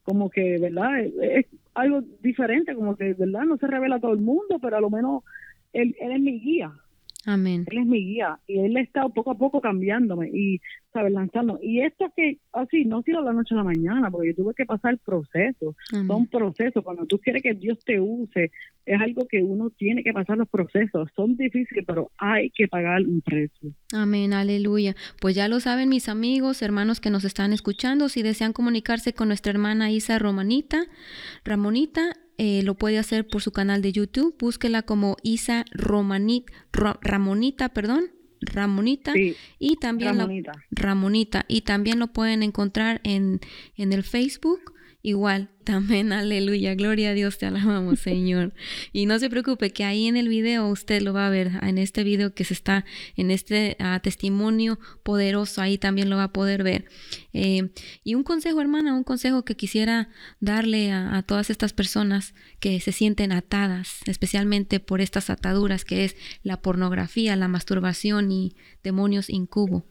como que, ¿verdad? Es, algo diferente, como que, ¿verdad? No se revela a todo el mundo, pero a lo menos él, él es mi guía. Amén. Él es mi guía y él ha estado poco a poco cambiándome y, ¿sabes? Lanzando. Y esto que, así, no ha sido la noche a la mañana, porque yo tuve que pasar el proceso. Son procesos. Cuando tú quieres que Dios te use, es algo que uno tiene que pasar los procesos. Son difíciles, pero hay que pagar un precio. Amén, aleluya. Pues ya lo saben mis amigos, hermanos que nos están escuchando, si desean comunicarse con nuestra hermana Isa Romanita, Ramonita, eh, lo puede hacer por su canal de YouTube. Búsquela como Isa Romanit, Ramonita, perdón. Ramonita y también Ramonita. Ramonita y también lo pueden encontrar en, en el Facebook igual Amén, aleluya, gloria a Dios, te alabamos, Señor. Y no se preocupe que ahí en el video usted lo va a ver, en este video que se está, en este ah, testimonio poderoso, ahí también lo va a poder ver. Eh, y un consejo, hermana, un consejo que quisiera darle a, a todas estas personas que se sienten atadas, especialmente por estas ataduras que es la pornografía, la masturbación y demonios incubo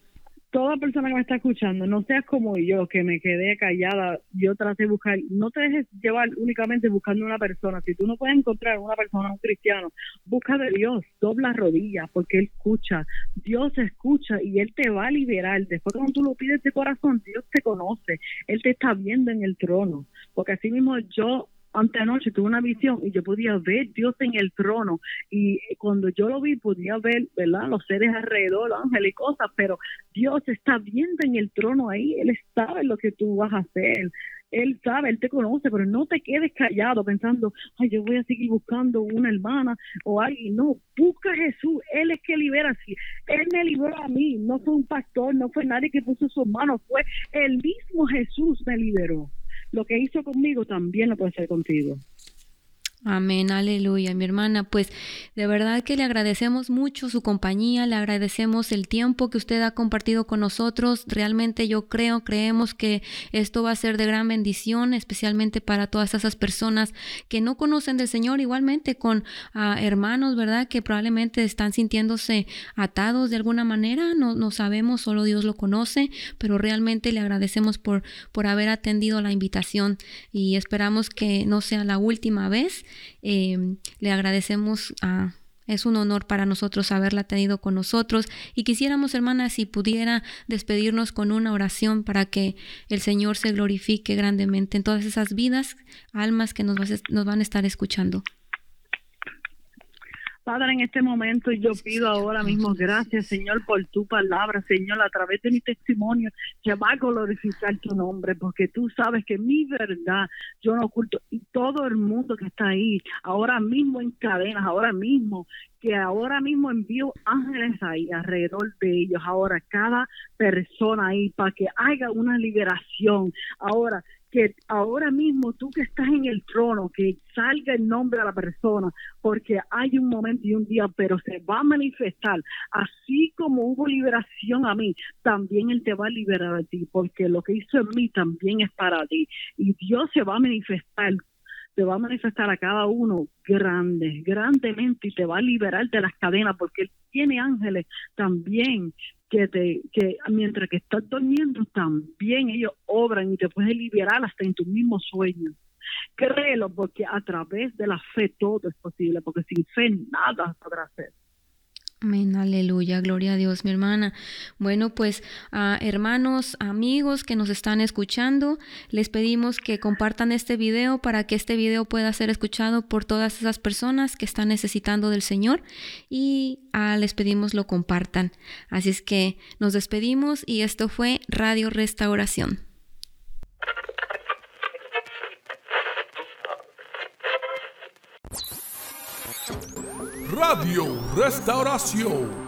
toda persona que me está escuchando, no seas como yo, que me quedé callada, yo traté de buscar, no te dejes llevar únicamente buscando una persona, si tú no puedes encontrar una persona, un cristiano, busca de Dios, dobla rodillas, porque Él escucha, Dios escucha y Él te va a liberar, después cuando tú lo pides de corazón, Dios te conoce, Él te está viendo en el trono, porque así mismo yo anoche tuve una visión y yo podía ver Dios en el trono y cuando yo lo vi podía ver, ¿verdad? Los seres alrededor, los ángeles y cosas, pero Dios está viendo en el trono ahí, Él sabe lo que tú vas a hacer. Él sabe, Él te conoce, pero no te quedes callado pensando, ay, yo voy a seguir buscando una hermana o alguien. No, busca a Jesús, Él es que libera. Si Él me liberó a mí, no fue un pastor, no fue nadie que puso sus manos, fue el mismo Jesús me liberó lo que hizo conmigo también lo puede hacer contigo. Amén, aleluya, mi hermana. Pues de verdad que le agradecemos mucho su compañía, le agradecemos el tiempo que usted ha compartido con nosotros. Realmente yo creo, creemos que esto va a ser de gran bendición, especialmente para todas esas personas que no conocen del Señor, igualmente con ah, hermanos, ¿verdad? Que probablemente están sintiéndose atados de alguna manera, no, no sabemos, solo Dios lo conoce, pero realmente le agradecemos por, por haber atendido la invitación y esperamos que no sea la última vez Em, le agradecemos a... Es un honor para nosotros haberla tenido con nosotros y quisiéramos, hermanas, si pudiera despedirnos con una oración para que el Señor se glorifique grandemente en todas esas vidas, almas que nos, nos van a estar escuchando. Padre, en este momento yo pido ahora mismo gracias, Señor, por tu palabra, Señor, a través de mi testimonio, que va a glorificar tu nombre, porque tú sabes que mi verdad yo no oculto, y todo el mundo que está ahí, ahora mismo en cadenas, ahora mismo, que ahora mismo envío ángeles ahí alrededor de ellos, ahora cada persona ahí, para que haya una liberación. Ahora, que ahora mismo tú que estás en el trono, que salga el nombre de la persona, porque hay un momento y un día, pero se va a manifestar, así como hubo liberación a mí, también Él te va a liberar a ti, porque lo que hizo en mí también es para ti, y Dios se va a manifestar te va a manifestar a cada uno grande, grandemente y te va a liberar de las cadenas porque él tiene ángeles también que te que mientras que estás durmiendo también ellos obran y te pueden liberar hasta en tus mismos sueños. Créelo porque a través de la fe todo es posible, porque sin fe nada podrá hacer. Amén, aleluya, gloria a Dios, mi hermana. Bueno, pues a hermanos, amigos que nos están escuchando, les pedimos que compartan este video para que este video pueda ser escuchado por todas esas personas que están necesitando del Señor y ah, les pedimos lo compartan. Así es que nos despedimos y esto fue Radio Restauración. Radio Restauración